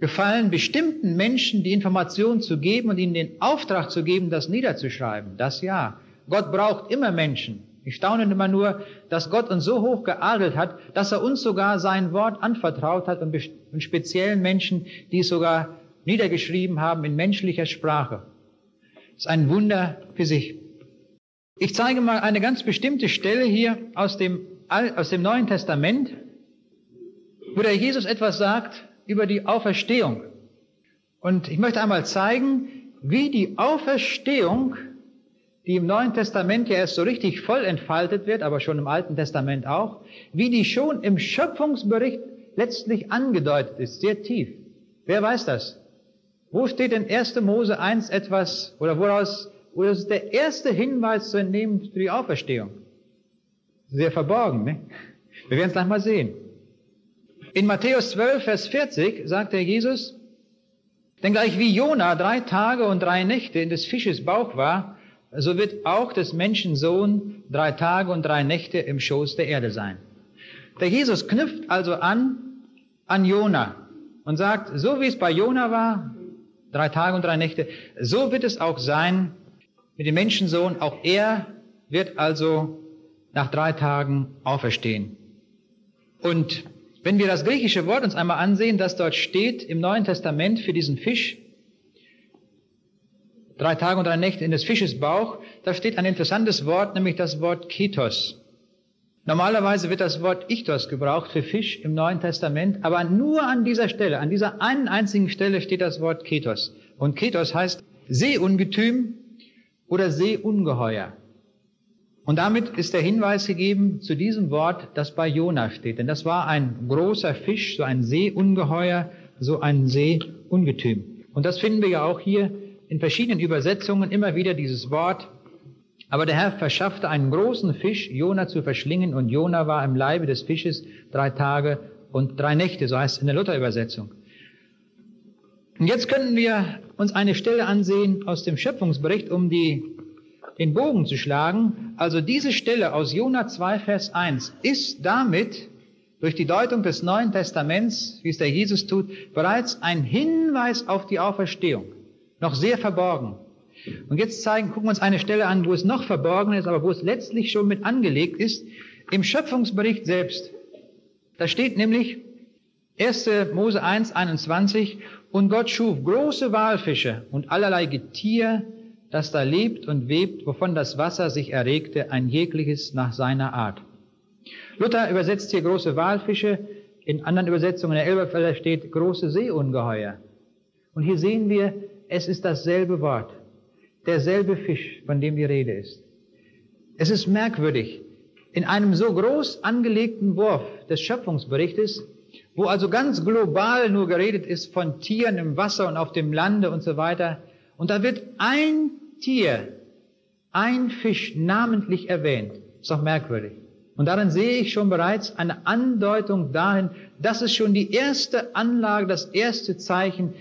[SPEAKER 1] gefallen, bestimmten Menschen die Information zu geben und ihnen den Auftrag zu geben, das niederzuschreiben. Das ja. Gott braucht immer Menschen. Ich staune immer nur, dass Gott uns so hoch geadelt hat, dass er uns sogar sein Wort anvertraut hat und speziellen Menschen, die es sogar niedergeschrieben haben in menschlicher Sprache. Das ist ein Wunder für sich. Ich zeige mal eine ganz bestimmte Stelle hier aus dem, aus dem Neuen Testament, wo der Jesus etwas sagt über die Auferstehung. Und ich möchte einmal zeigen, wie die Auferstehung die im Neuen Testament ja erst so richtig voll entfaltet wird, aber schon im Alten Testament auch, wie die schon im Schöpfungsbericht letztlich angedeutet ist, sehr tief. Wer weiß das? Wo steht in 1. Mose 1 etwas, oder woraus, oder ist der erste Hinweis zu entnehmen für die Auferstehung? Sehr verborgen, ne? Wir werden es gleich mal sehen. In Matthäus 12, Vers 40 sagt der Jesus, denn gleich wie Jona drei Tage und drei Nächte in des Fisches Bauch war, so wird auch des Menschen Sohn drei Tage und drei Nächte im Schoß der Erde sein. Der Jesus knüpft also an, an Jona und sagt, so wie es bei Jona war, drei Tage und drei Nächte, so wird es auch sein mit dem Menschensohn. Auch er wird also nach drei Tagen auferstehen. Und wenn wir das griechische Wort uns einmal ansehen, das dort steht im Neuen Testament für diesen Fisch, drei Tage und drei Nächte in des Fisches Bauch, da steht ein interessantes Wort, nämlich das Wort Ketos. Normalerweise wird das Wort Ichtos gebraucht für Fisch im Neuen Testament, aber nur an dieser Stelle, an dieser einen einzigen Stelle steht das Wort Ketos. Und Ketos heißt Seeungetüm oder Seeungeheuer. Und damit ist der Hinweis gegeben zu diesem Wort, das bei Jona steht. Denn das war ein großer Fisch, so ein Seeungeheuer, so ein Seeungetüm. Und das finden wir ja auch hier in verschiedenen Übersetzungen immer wieder dieses Wort. Aber der Herr verschaffte einen großen Fisch, Jona zu verschlingen, und Jona war im Leibe des Fisches drei Tage und drei Nächte, so heißt es in der Luther-Übersetzung. Und jetzt können wir uns eine Stelle ansehen aus dem Schöpfungsbericht, um die den Bogen zu schlagen. Also diese Stelle aus Jona 2, Vers 1 ist damit durch die Deutung des Neuen Testaments, wie es der Jesus tut, bereits ein Hinweis auf die Auferstehung. Noch sehr verborgen. Und jetzt zeigen, gucken wir uns eine Stelle an, wo es noch verborgen ist, aber wo es letztlich schon mit angelegt ist, im Schöpfungsbericht selbst. Da steht nämlich 1. Mose 1, 21, und Gott schuf große Walfische und allerlei Getier, das da lebt und webt, wovon das Wasser sich erregte, ein jegliches nach seiner Art. Luther übersetzt hier große Walfische, in anderen Übersetzungen der Elberfelder steht große Seeungeheuer. Und hier sehen wir, es ist dasselbe Wort, derselbe Fisch, von dem die Rede ist. Es ist merkwürdig, in einem so groß angelegten Wurf des Schöpfungsberichtes, wo also ganz global nur geredet ist von Tieren im Wasser und auf dem Lande und so weiter, und da wird ein Tier, ein Fisch namentlich erwähnt. Ist doch merkwürdig. Und darin sehe ich schon bereits eine Andeutung dahin, das ist schon die erste Anlage, das erste Zeichen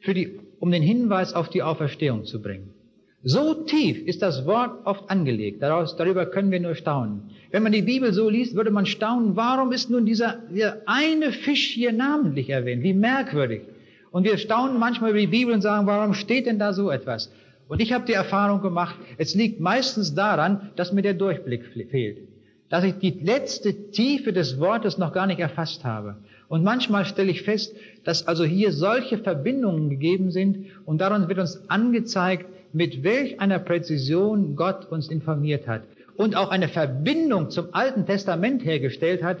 [SPEAKER 1] für die, um den Hinweis auf die Auferstehung zu bringen. So tief ist das Wort oft angelegt. Daraus, darüber können wir nur staunen. Wenn man die Bibel so liest, würde man staunen, warum ist nun dieser, dieser eine Fisch hier namentlich erwähnt? Wie merkwürdig. Und wir staunen manchmal über die Bibel und sagen, warum steht denn da so etwas? Und ich habe die Erfahrung gemacht, es liegt meistens daran, dass mir der Durchblick fehlt. Dass ich die letzte Tiefe des Wortes noch gar nicht erfasst habe. Und manchmal stelle ich fest, dass also hier solche Verbindungen gegeben sind und daran wird uns angezeigt, mit welch einer Präzision Gott uns informiert hat und auch eine Verbindung zum Alten Testament hergestellt hat,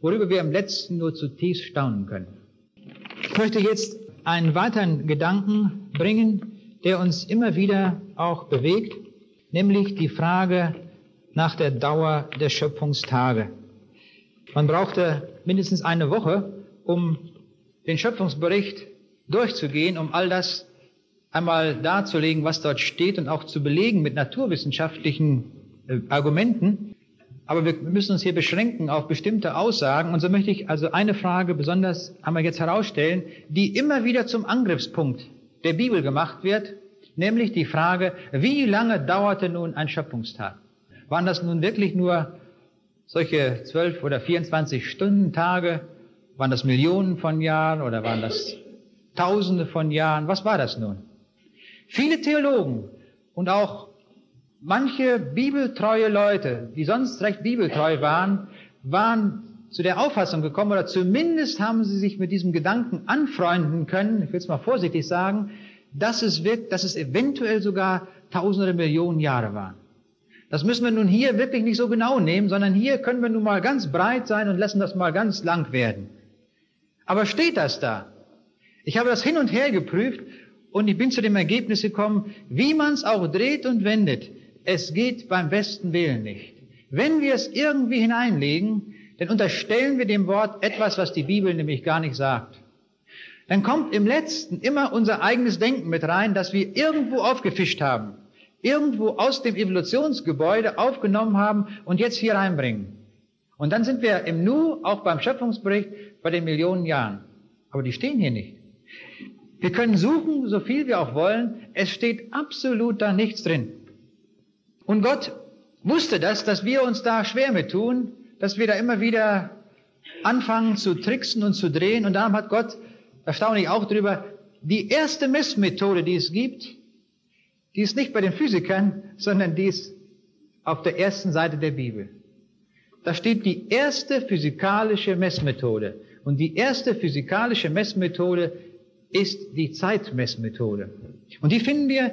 [SPEAKER 1] worüber wir im letzten nur zutiefst staunen können. Ich möchte jetzt einen weiteren Gedanken bringen, der uns immer wieder auch bewegt, nämlich die Frage nach der Dauer der Schöpfungstage. Man brauchte mindestens eine Woche, um den Schöpfungsbericht durchzugehen, um all das einmal darzulegen, was dort steht und auch zu belegen mit naturwissenschaftlichen äh, Argumenten. Aber wir müssen uns hier beschränken auf bestimmte Aussagen. Und so möchte ich also eine Frage besonders einmal jetzt herausstellen, die immer wieder zum Angriffspunkt der Bibel gemacht wird, nämlich die Frage, wie lange dauerte nun ein Schöpfungstag? Waren das nun wirklich nur solche zwölf oder 24 Stunden Tage? Waren das Millionen von Jahren oder waren das Tausende von Jahren? Was war das nun? Viele Theologen und auch manche bibeltreue Leute, die sonst recht bibeltreu waren, waren zu der Auffassung gekommen, oder zumindest haben sie sich mit diesem Gedanken anfreunden können, ich will es mal vorsichtig sagen, dass es, wirkt, dass es eventuell sogar tausende Millionen Jahre waren. Das müssen wir nun hier wirklich nicht so genau nehmen, sondern hier können wir nun mal ganz breit sein und lassen das mal ganz lang werden. Aber steht das da? Ich habe das hin und her geprüft und ich bin zu dem Ergebnis gekommen, wie man es auch dreht und wendet, es geht beim besten Willen nicht. Wenn wir es irgendwie hineinlegen, dann unterstellen wir dem Wort etwas, was die Bibel nämlich gar nicht sagt. Dann kommt im letzten immer unser eigenes Denken mit rein, das wir irgendwo aufgefischt haben, irgendwo aus dem Evolutionsgebäude aufgenommen haben und jetzt hier reinbringen. Und dann sind wir im Nu, auch beim Schöpfungsbericht, bei den Millionen Jahren. Aber die stehen hier nicht. Wir können suchen, so viel wir auch wollen. Es steht absolut da nichts drin. Und Gott wusste das, dass wir uns da schwer mit tun, dass wir da immer wieder anfangen zu tricksen und zu drehen. Und darum hat Gott, erstaunlich auch drüber, die erste Messmethode, die es gibt, die ist nicht bei den Physikern, sondern die ist auf der ersten Seite der Bibel. Da steht die erste physikalische Messmethode. Und die erste physikalische Messmethode ist die Zeitmessmethode. Und die finden wir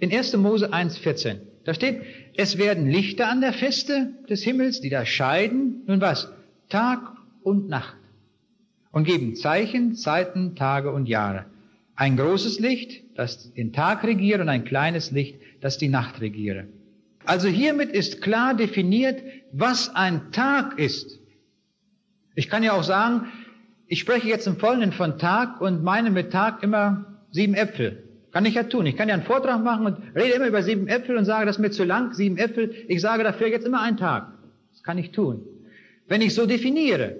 [SPEAKER 1] in 1. Mose 1,14. Da steht, es werden Lichter an der Feste des Himmels, die da scheiden, nun was? Tag und Nacht. Und geben Zeichen, Zeiten, Tage und Jahre. Ein großes Licht, das den Tag regiert, und ein kleines Licht, das die Nacht regiere. Also hiermit ist klar definiert, was ein Tag ist. Ich kann ja auch sagen, ich spreche jetzt im Folgenden von Tag und meine mit Tag immer sieben Äpfel. Kann ich ja tun. Ich kann ja einen Vortrag machen und rede immer über sieben Äpfel und sage, das ist mir zu lang, sieben Äpfel. Ich sage dafür jetzt immer einen Tag. Das kann ich tun. Wenn ich so definiere.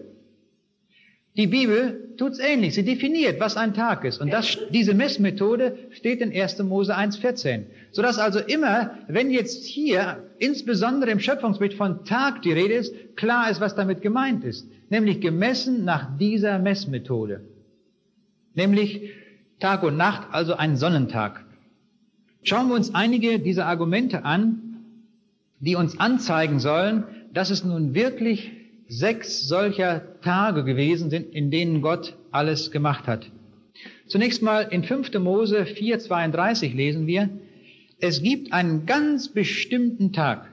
[SPEAKER 1] Die Bibel tut's ähnlich. Sie definiert, was ein Tag ist. Und das, diese Messmethode steht in 1. Mose 1,14. Sodass also immer, wenn jetzt hier, insbesondere im Schöpfungsbild von Tag die Rede ist, klar ist, was damit gemeint ist nämlich gemessen nach dieser Messmethode. Nämlich Tag und Nacht, also ein Sonnentag. Schauen wir uns einige dieser Argumente an, die uns anzeigen sollen, dass es nun wirklich sechs solcher Tage gewesen sind, in denen Gott alles gemacht hat. Zunächst mal in 5. Mose 4.32 lesen wir, es gibt einen ganz bestimmten Tag,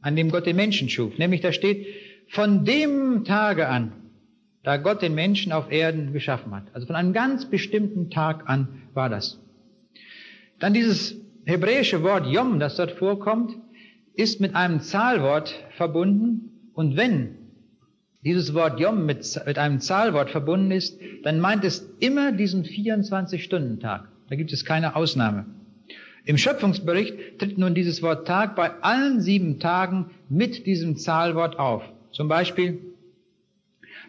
[SPEAKER 1] an dem Gott den Menschen schuf. Nämlich da steht, von dem Tage an, da Gott den Menschen auf Erden geschaffen hat. Also von einem ganz bestimmten Tag an war das. Dann dieses hebräische Wort Yom, das dort vorkommt, ist mit einem Zahlwort verbunden. Und wenn dieses Wort Yom mit, mit einem Zahlwort verbunden ist, dann meint es immer diesen 24-Stunden-Tag. Da gibt es keine Ausnahme. Im Schöpfungsbericht tritt nun dieses Wort Tag bei allen sieben Tagen mit diesem Zahlwort auf. Zum Beispiel,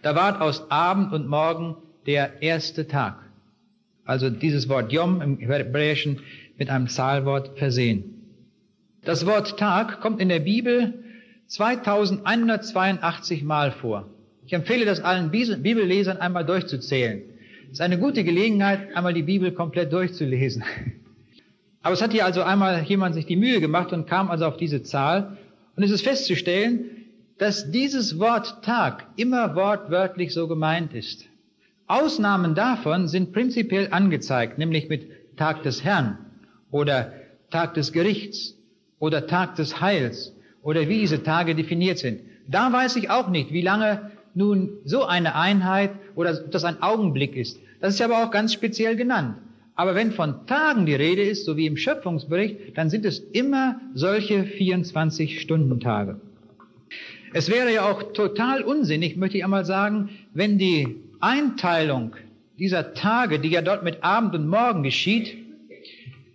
[SPEAKER 1] da ward aus Abend und Morgen der erste Tag. Also dieses Wort Yom im Hebräischen mit einem Zahlwort versehen. Das Wort Tag kommt in der Bibel 2182 Mal vor. Ich empfehle das allen Bibellesern einmal durchzuzählen. Es ist eine gute Gelegenheit, einmal die Bibel komplett durchzulesen. Aber es hat hier also einmal jemand sich die Mühe gemacht und kam also auf diese Zahl. Und es ist festzustellen, dass dieses Wort Tag immer wortwörtlich so gemeint ist. Ausnahmen davon sind prinzipiell angezeigt, nämlich mit Tag des Herrn oder Tag des Gerichts oder Tag des Heils oder wie diese Tage definiert sind. Da weiß ich auch nicht, wie lange nun so eine Einheit oder das ein Augenblick ist. Das ist aber auch ganz speziell genannt. Aber wenn von Tagen die Rede ist, so wie im Schöpfungsbericht, dann sind es immer solche 24-Stunden-Tage. Es wäre ja auch total unsinnig, möchte ich einmal sagen, wenn die Einteilung dieser Tage, die ja dort mit Abend und Morgen geschieht,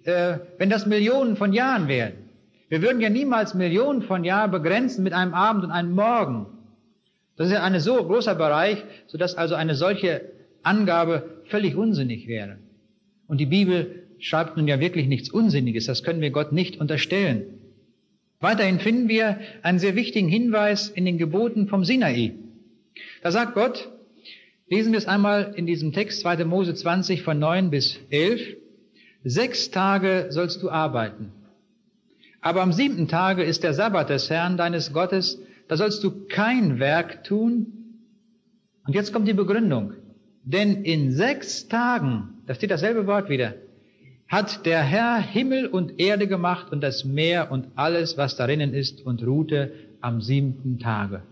[SPEAKER 1] äh, wenn das Millionen von Jahren wären. Wir würden ja niemals Millionen von Jahren begrenzen mit einem Abend und einem Morgen. Das ist ja ein so großer Bereich, sodass also eine solche Angabe völlig unsinnig wäre. Und die Bibel schreibt nun ja wirklich nichts Unsinniges, das können wir Gott nicht unterstellen. Weiterhin finden wir einen sehr wichtigen Hinweis in den Geboten vom Sinai. Da sagt Gott, lesen wir es einmal in diesem Text 2. Mose 20 von 9 bis 11, sechs Tage sollst du arbeiten. Aber am siebten Tage ist der Sabbat des Herrn deines Gottes, da sollst du kein Werk tun. Und jetzt kommt die Begründung. Denn in sechs Tagen, da steht dasselbe Wort wieder, hat der Herr Himmel und Erde gemacht und das Meer und alles, was darinnen ist, und ruhte am siebten Tage.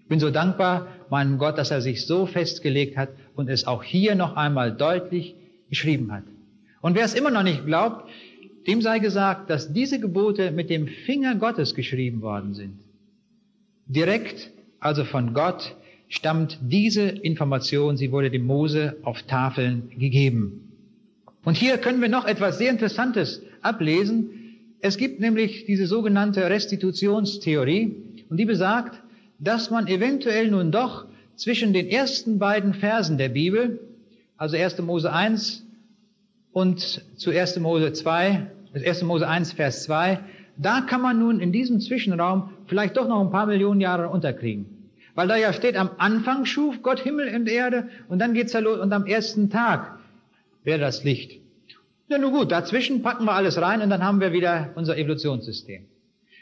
[SPEAKER 1] Ich bin so dankbar meinem Gott, dass er sich so festgelegt hat und es auch hier noch einmal deutlich geschrieben hat. Und wer es immer noch nicht glaubt, dem sei gesagt, dass diese Gebote mit dem Finger Gottes geschrieben worden sind. Direkt, also von Gott, stammt diese Information, sie wurde dem Mose auf Tafeln gegeben. Und hier können wir noch etwas sehr Interessantes ablesen. Es gibt nämlich diese sogenannte Restitutionstheorie und die besagt, dass man eventuell nun doch zwischen den ersten beiden Versen der Bibel, also 1. Mose 1 und zu 1. Mose 2, 1. Mose 1, Vers 2, da kann man nun in diesem Zwischenraum vielleicht doch noch ein paar Millionen Jahre unterkriegen. Weil da ja steht, am Anfang schuf Gott Himmel und Erde und dann geht's ja los und am ersten Tag wäre das Licht. Ja, nun gut, dazwischen packen wir alles rein und dann haben wir wieder unser Evolutionssystem.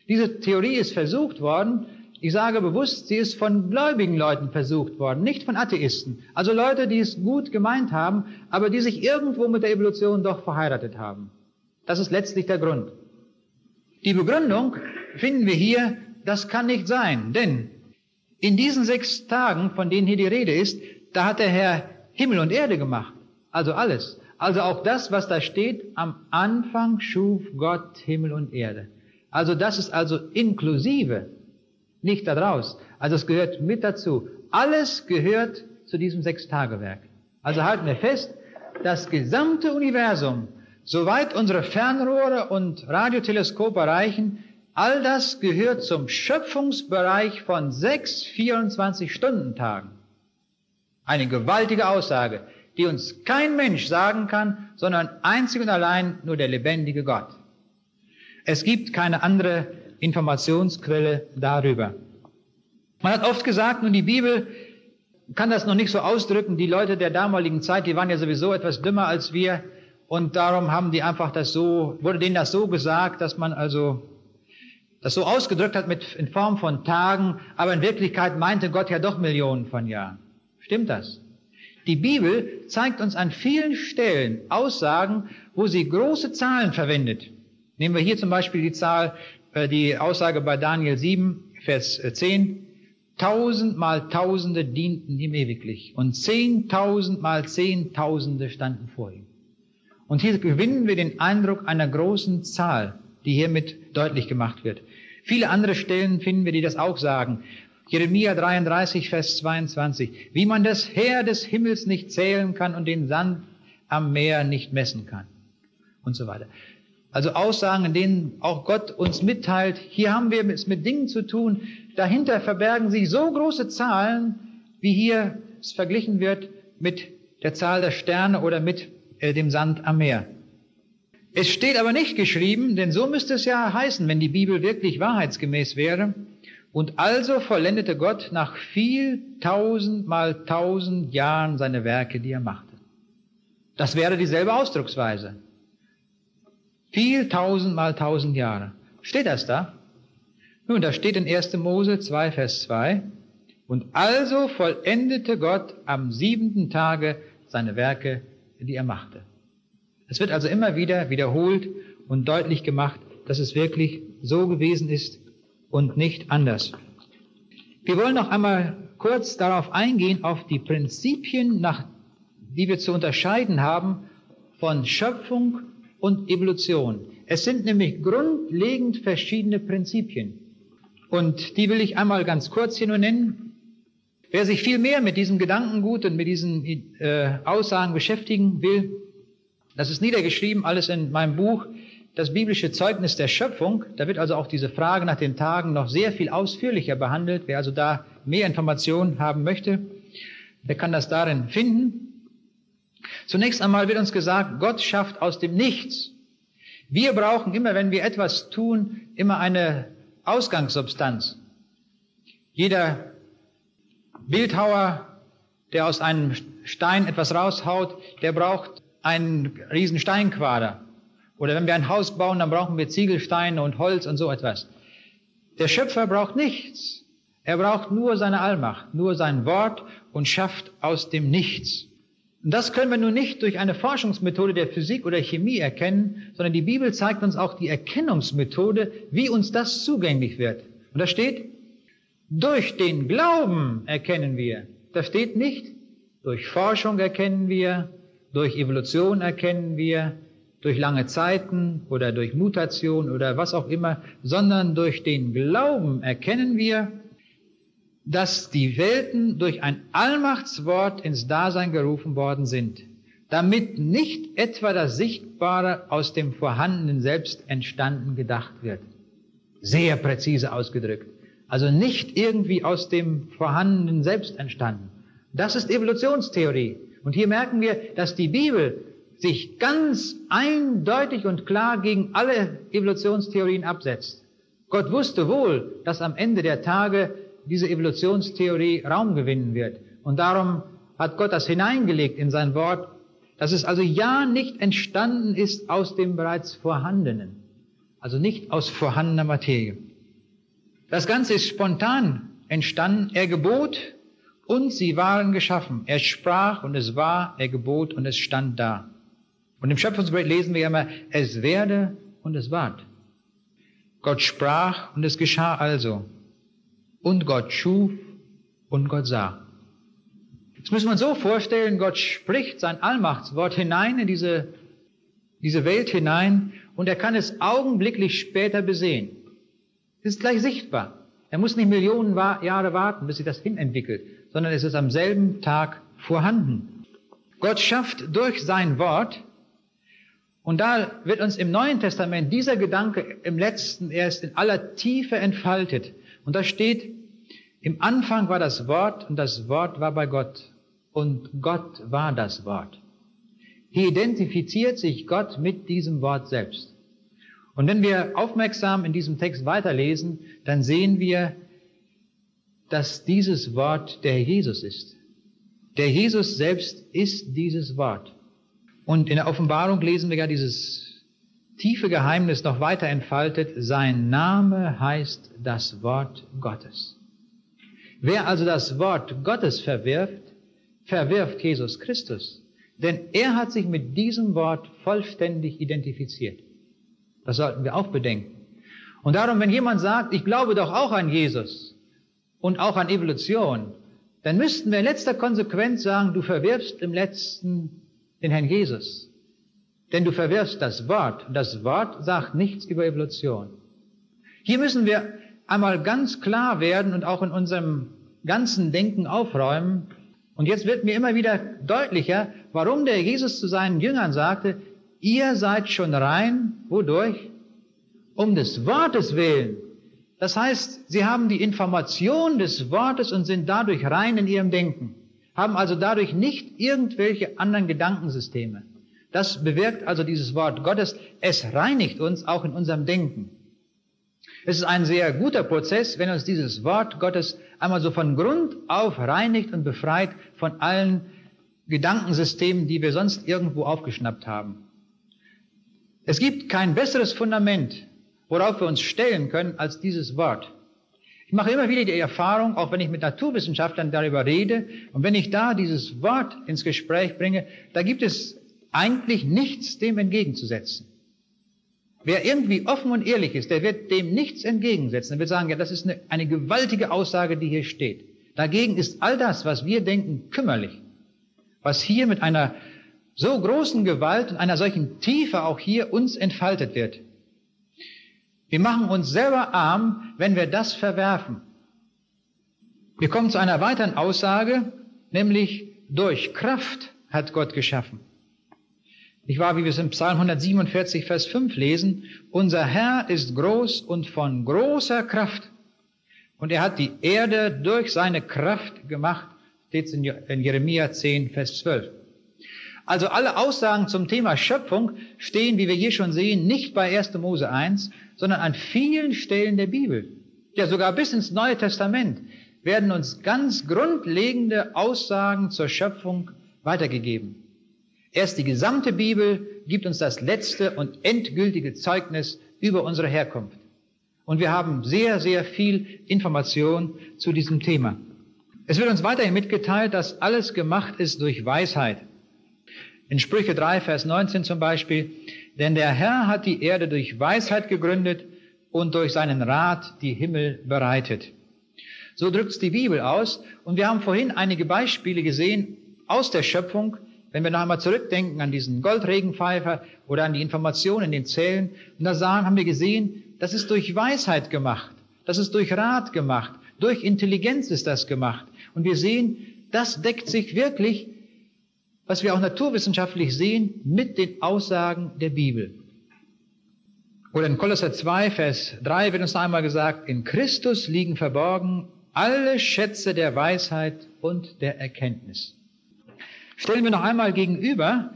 [SPEAKER 1] Diese Theorie ist versucht worden, ich sage bewusst, sie ist von gläubigen Leuten versucht worden, nicht von Atheisten. Also Leute, die es gut gemeint haben, aber die sich irgendwo mit der Evolution doch verheiratet haben. Das ist letztlich der Grund. Die Begründung finden wir hier, das kann nicht sein, denn in diesen sechs Tagen, von denen hier die Rede ist, da hat der Herr Himmel und Erde gemacht, also alles. Also auch das, was da steht, am Anfang schuf Gott Himmel und Erde. Also das ist also inklusive, nicht daraus. Also es gehört mit dazu. Alles gehört zu diesem Sechstagewerk. Also halten wir fest, das gesamte Universum Soweit unsere Fernrohre und Radioteleskope reichen, all das gehört zum Schöpfungsbereich von sechs 24-Stunden-Tagen. Eine gewaltige Aussage, die uns kein Mensch sagen kann, sondern einzig und allein nur der lebendige Gott. Es gibt keine andere Informationsquelle darüber. Man hat oft gesagt, nun die Bibel kann das noch nicht so ausdrücken. Die Leute der damaligen Zeit, die waren ja sowieso etwas dümmer als wir. Und darum haben die einfach das so, wurde denen das so gesagt, dass man also das so ausgedrückt hat mit, in Form von Tagen, aber in Wirklichkeit meinte Gott ja doch Millionen von Jahren. Stimmt das? Die Bibel zeigt uns an vielen Stellen Aussagen, wo sie große Zahlen verwendet. Nehmen wir hier zum Beispiel die Zahl, äh, die Aussage bei Daniel 7, Vers 10. Äh, Tausend mal Tausende dienten ihm ewiglich und zehntausend mal Zehntausende standen vor ihm. Und hier gewinnen wir den Eindruck einer großen Zahl, die hiermit deutlich gemacht wird. Viele andere Stellen finden wir, die das auch sagen. Jeremia 33, Vers 22. Wie man das Heer des Himmels nicht zählen kann und den Sand am Meer nicht messen kann. Und so weiter. Also Aussagen, in denen auch Gott uns mitteilt, hier haben wir es mit Dingen zu tun, dahinter verbergen sich so große Zahlen, wie hier es verglichen wird mit der Zahl der Sterne oder mit äh, dem Sand am Meer. Es steht aber nicht geschrieben, denn so müsste es ja heißen, wenn die Bibel wirklich wahrheitsgemäß wäre. Und also vollendete Gott nach viel tausend mal tausend Jahren seine Werke, die er machte. Das wäre dieselbe Ausdrucksweise. Viel tausend mal tausend Jahre. Steht das da? Nun, da steht in 1. Mose 2, Vers 2. Und also vollendete Gott am siebenten Tage seine Werke, die er machte. Es wird also immer wieder wiederholt und deutlich gemacht, dass es wirklich so gewesen ist und nicht anders. Wir wollen noch einmal kurz darauf eingehen, auf die Prinzipien, nach, die wir zu unterscheiden haben von Schöpfung und Evolution. Es sind nämlich grundlegend verschiedene Prinzipien. Und die will ich einmal ganz kurz hier nur nennen. Wer sich viel mehr mit diesem Gedankengut und mit diesen äh, Aussagen beschäftigen will, das ist niedergeschrieben, alles in meinem Buch, das biblische Zeugnis der Schöpfung. Da wird also auch diese Frage nach den Tagen noch sehr viel ausführlicher behandelt. Wer also da mehr Informationen haben möchte, der kann das darin finden. Zunächst einmal wird uns gesagt, Gott schafft aus dem Nichts. Wir brauchen immer, wenn wir etwas tun, immer eine Ausgangssubstanz. Jeder Bildhauer, der aus einem Stein etwas raushaut, der braucht einen riesen Steinquader. Oder wenn wir ein Haus bauen, dann brauchen wir Ziegelsteine und Holz und so etwas. Der Schöpfer braucht nichts. Er braucht nur seine Allmacht, nur sein Wort und schafft aus dem Nichts. Und das können wir nun nicht durch eine Forschungsmethode der Physik oder Chemie erkennen, sondern die Bibel zeigt uns auch die Erkennungsmethode, wie uns das zugänglich wird. Und da steht, durch den Glauben erkennen wir. Das steht nicht. Durch Forschung erkennen wir, durch Evolution erkennen wir, durch lange Zeiten oder durch Mutation oder was auch immer, sondern durch den Glauben erkennen wir, dass die Welten durch ein Allmachtswort ins Dasein gerufen worden sind, damit nicht etwa das Sichtbare aus dem Vorhandenen selbst entstanden gedacht wird. Sehr präzise ausgedrückt. Also nicht irgendwie aus dem Vorhandenen selbst entstanden. Das ist Evolutionstheorie. Und hier merken wir, dass die Bibel sich ganz eindeutig und klar gegen alle Evolutionstheorien absetzt. Gott wusste wohl, dass am Ende der Tage diese Evolutionstheorie Raum gewinnen wird. Und darum hat Gott das hineingelegt in sein Wort, dass es also ja nicht entstanden ist aus dem bereits Vorhandenen, also nicht aus vorhandener Materie. Das Ganze ist spontan entstanden. Er gebot und sie waren geschaffen. Er sprach und es war, er gebot und es stand da. Und im Schöpfungsbericht lesen wir immer, es werde und es ward. Gott sprach und es geschah also. Und Gott schuf und Gott sah. Das müssen wir uns so vorstellen, Gott spricht sein Allmachtswort hinein in diese, diese Welt hinein und er kann es augenblicklich später besehen. Es ist gleich sichtbar. Er muss nicht Millionen Jahre warten, bis sich das hinentwickelt, sondern es ist am selben Tag vorhanden. Gott schafft durch sein Wort und da wird uns im Neuen Testament dieser Gedanke im letzten erst in aller Tiefe entfaltet. Und da steht, im Anfang war das Wort und das Wort war bei Gott und Gott war das Wort. Hier identifiziert sich Gott mit diesem Wort selbst. Und wenn wir aufmerksam in diesem Text weiterlesen, dann sehen wir, dass dieses Wort der Jesus ist. Der Jesus selbst ist dieses Wort. Und in der Offenbarung lesen wir ja dieses tiefe Geheimnis noch weiter entfaltet. Sein Name heißt das Wort Gottes. Wer also das Wort Gottes verwirft, verwirft Jesus Christus. Denn er hat sich mit diesem Wort vollständig identifiziert. Das sollten wir auch bedenken. Und darum, wenn jemand sagt, ich glaube doch auch an Jesus und auch an Evolution, dann müssten wir in letzter Konsequenz sagen, du verwirfst im letzten den Herrn Jesus. Denn du verwirfst das Wort. Das Wort sagt nichts über Evolution. Hier müssen wir einmal ganz klar werden und auch in unserem ganzen Denken aufräumen. Und jetzt wird mir immer wieder deutlicher, warum der Jesus zu seinen Jüngern sagte, ihr seid schon rein, wodurch? Um des Wortes willen. Das heißt, sie haben die Information des Wortes und sind dadurch rein in ihrem Denken haben also dadurch nicht irgendwelche anderen Gedankensysteme. Das bewirkt also dieses Wort Gottes. Es reinigt uns auch in unserem Denken. Es ist ein sehr guter Prozess, wenn uns dieses Wort Gottes einmal so von Grund auf reinigt und befreit von allen Gedankensystemen, die wir sonst irgendwo aufgeschnappt haben. Es gibt kein besseres Fundament, worauf wir uns stellen können, als dieses Wort. Ich mache immer wieder die Erfahrung, auch wenn ich mit Naturwissenschaftlern darüber rede und wenn ich da dieses Wort ins Gespräch bringe, da gibt es eigentlich nichts dem entgegenzusetzen. Wer irgendwie offen und ehrlich ist, der wird dem nichts entgegensetzen. Er wird sagen, ja, das ist eine, eine gewaltige Aussage, die hier steht. Dagegen ist all das, was wir denken, kümmerlich. Was hier mit einer so großen Gewalt und einer solchen Tiefe auch hier uns entfaltet wird. Wir machen uns selber arm, wenn wir das verwerfen. Wir kommen zu einer weiteren Aussage, nämlich durch Kraft hat Gott geschaffen. Ich war, wie wir es im Psalm 147, Vers 5 lesen, unser Herr ist groß und von großer Kraft. Und er hat die Erde durch seine Kraft gemacht, steht in Jeremia 10, Vers 12. Also alle Aussagen zum Thema Schöpfung stehen, wie wir hier schon sehen, nicht bei 1. Mose 1, sondern an vielen Stellen der Bibel. Ja, sogar bis ins Neue Testament werden uns ganz grundlegende Aussagen zur Schöpfung weitergegeben. Erst die gesamte Bibel gibt uns das letzte und endgültige Zeugnis über unsere Herkunft. Und wir haben sehr, sehr viel Information zu diesem Thema. Es wird uns weiterhin mitgeteilt, dass alles gemacht ist durch Weisheit. In Sprüche 3, Vers 19 zum Beispiel, denn der Herr hat die Erde durch Weisheit gegründet und durch seinen Rat die Himmel bereitet. So drückt's die Bibel aus. Und wir haben vorhin einige Beispiele gesehen aus der Schöpfung, Wenn wir noch einmal zurückdenken an diesen Goldregenpfeifer oder an die Informationen in den Zellen, und da sagen, haben wir gesehen, das ist durch Weisheit gemacht, das ist durch Rat gemacht, durch Intelligenz ist das gemacht. Und wir sehen, das deckt sich wirklich, was wir auch naturwissenschaftlich sehen, mit den Aussagen der Bibel. Oder in Kolosser 2, Vers 3 wird uns noch einmal gesagt, in Christus liegen verborgen alle Schätze der Weisheit und der Erkenntnis. Stellen wir noch einmal gegenüber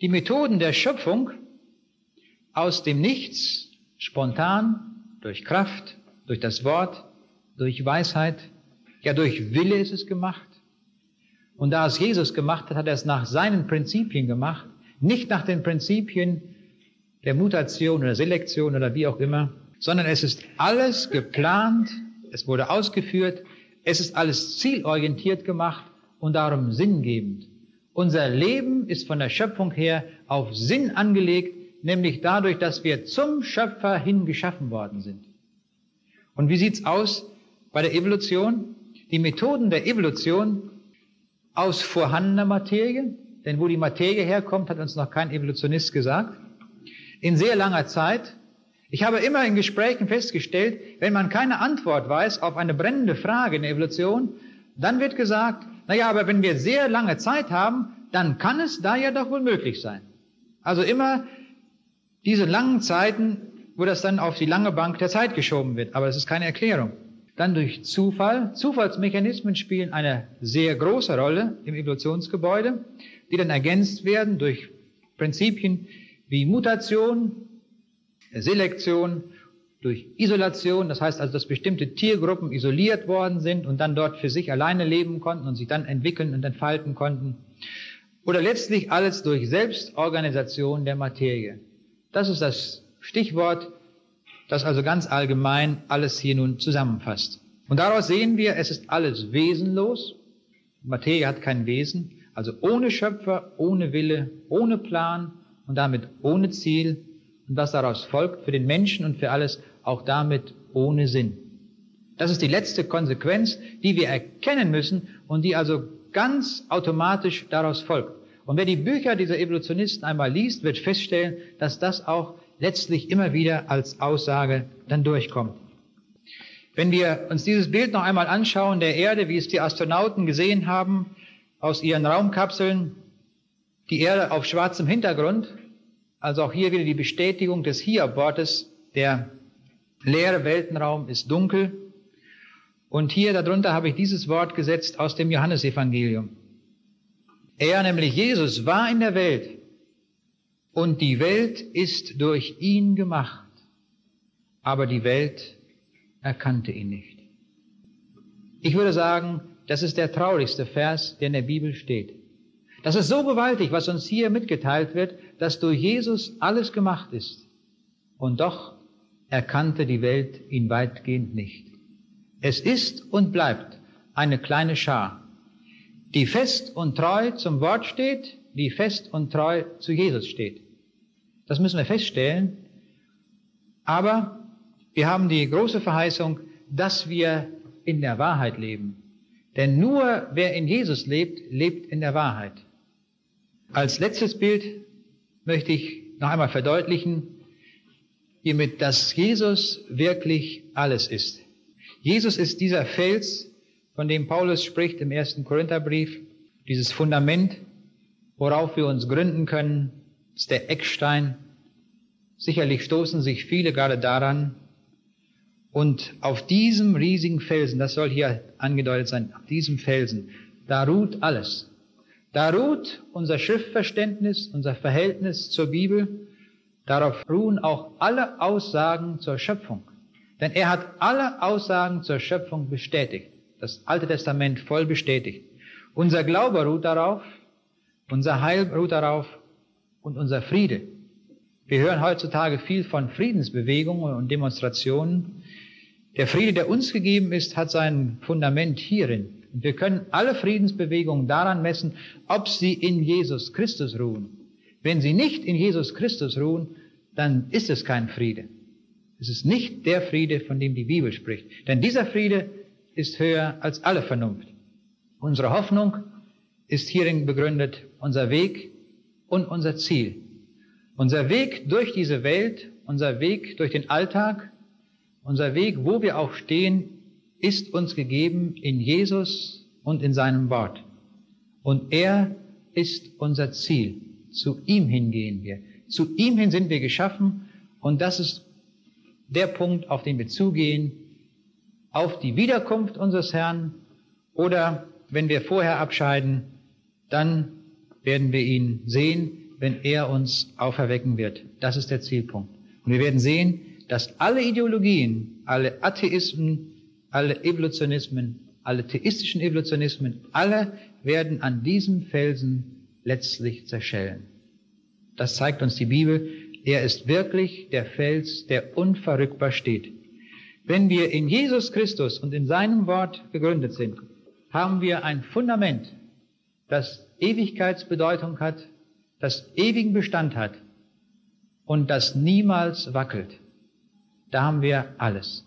[SPEAKER 1] die Methoden der Schöpfung aus dem Nichts, spontan, durch Kraft, durch das Wort, durch Weisheit, ja durch Wille ist es gemacht. Und da es Jesus gemacht hat, hat er es nach seinen Prinzipien gemacht, nicht nach den Prinzipien der Mutation oder Selektion oder wie auch immer, sondern es ist alles geplant, es wurde ausgeführt, es ist alles zielorientiert gemacht und darum sinngebend. Unser Leben ist von der Schöpfung her auf Sinn angelegt, nämlich dadurch, dass wir zum Schöpfer hin geschaffen worden sind. Und wie sieht's aus bei der Evolution? Die Methoden der Evolution aus vorhandener Materie, denn wo die Materie herkommt, hat uns noch kein Evolutionist gesagt, in sehr langer Zeit. Ich habe immer in Gesprächen festgestellt, wenn man keine Antwort weiß auf eine brennende Frage in der Evolution, dann wird gesagt, naja, aber wenn wir sehr lange Zeit haben, dann kann es da ja doch wohl möglich sein. Also immer diese langen Zeiten, wo das dann auf die lange Bank der Zeit geschoben wird. Aber es ist keine Erklärung. Dann durch Zufall. Zufallsmechanismen spielen eine sehr große Rolle im Evolutionsgebäude, die dann ergänzt werden durch Prinzipien wie Mutation, Selektion, durch Isolation, das heißt also, dass bestimmte Tiergruppen isoliert worden sind und dann dort für sich alleine leben konnten und sich dann entwickeln und entfalten konnten. Oder letztlich alles durch Selbstorganisation der Materie. Das ist das Stichwort das also ganz allgemein alles hier nun zusammenfasst. Und daraus sehen wir, es ist alles wesenlos. Materie hat kein Wesen, also ohne Schöpfer, ohne Wille, ohne Plan und damit ohne Ziel. Und was daraus folgt für den Menschen und für alles, auch damit ohne Sinn. Das ist die letzte Konsequenz, die wir erkennen müssen und die also ganz automatisch daraus folgt. Und wer die Bücher dieser Evolutionisten einmal liest, wird feststellen, dass das auch letztlich immer wieder als Aussage dann durchkommt. Wenn wir uns dieses Bild noch einmal anschauen, der Erde, wie es die Astronauten gesehen haben, aus ihren Raumkapseln, die Erde auf schwarzem Hintergrund, also auch hier wieder die Bestätigung des Hiob-Wortes, der leere Weltenraum ist dunkel. Und hier darunter habe ich dieses Wort gesetzt aus dem Johannesevangelium. Er, nämlich Jesus, war in der Welt und die Welt ist durch ihn gemacht, aber die Welt erkannte ihn nicht. Ich würde sagen, das ist der traurigste Vers, der in der Bibel steht. Das ist so gewaltig, was uns hier mitgeteilt wird, dass durch Jesus alles gemacht ist. Und doch erkannte die Welt ihn weitgehend nicht. Es ist und bleibt eine kleine Schar, die fest und treu zum Wort steht, die fest und treu zu Jesus steht. Das müssen wir feststellen. Aber wir haben die große Verheißung, dass wir in der Wahrheit leben. Denn nur wer in Jesus lebt, lebt in der Wahrheit. Als letztes Bild möchte ich noch einmal verdeutlichen, hiermit, dass Jesus wirklich alles ist. Jesus ist dieser Fels, von dem Paulus spricht im ersten Korintherbrief, dieses Fundament, worauf wir uns gründen können, ist der Eckstein. Sicherlich stoßen sich viele gerade daran. Und auf diesem riesigen Felsen, das soll hier angedeutet sein, auf diesem Felsen, da ruht alles. Da ruht unser Schriftverständnis, unser Verhältnis zur Bibel. Darauf ruhen auch alle Aussagen zur Schöpfung. Denn er hat alle Aussagen zur Schöpfung bestätigt. Das Alte Testament voll bestätigt. Unser Glaube ruht darauf, unser Heil ruht darauf und unser Friede. Wir hören heutzutage viel von Friedensbewegungen und Demonstrationen. Der Friede, der uns gegeben ist, hat sein Fundament hierin. Und wir können alle Friedensbewegungen daran messen, ob sie in Jesus Christus ruhen. Wenn sie nicht in Jesus Christus ruhen, dann ist es kein Friede. Es ist nicht der Friede, von dem die Bibel spricht. Denn dieser Friede ist höher als alle Vernunft. Unsere Hoffnung ist hierin begründet unser Weg und unser Ziel. Unser Weg durch diese Welt, unser Weg durch den Alltag, unser Weg, wo wir auch stehen, ist uns gegeben in Jesus und in seinem Wort. Und er ist unser Ziel. Zu ihm hingehen wir. Zu ihm hin sind wir geschaffen und das ist der Punkt, auf den wir zugehen, auf die Wiederkunft unseres Herrn oder wenn wir vorher abscheiden, dann werden wir ihn sehen, wenn er uns auferwecken wird. Das ist der Zielpunkt. Und wir werden sehen, dass alle Ideologien, alle Atheismen, alle Evolutionismen, alle theistischen Evolutionismen, alle werden an diesem Felsen letztlich zerschellen. Das zeigt uns die Bibel. Er ist wirklich der Fels, der unverrückbar steht. Wenn wir in Jesus Christus und in seinem Wort gegründet sind, haben wir ein Fundament, das Ewigkeitsbedeutung hat, das ewigen Bestand hat und das niemals wackelt. Da haben wir alles.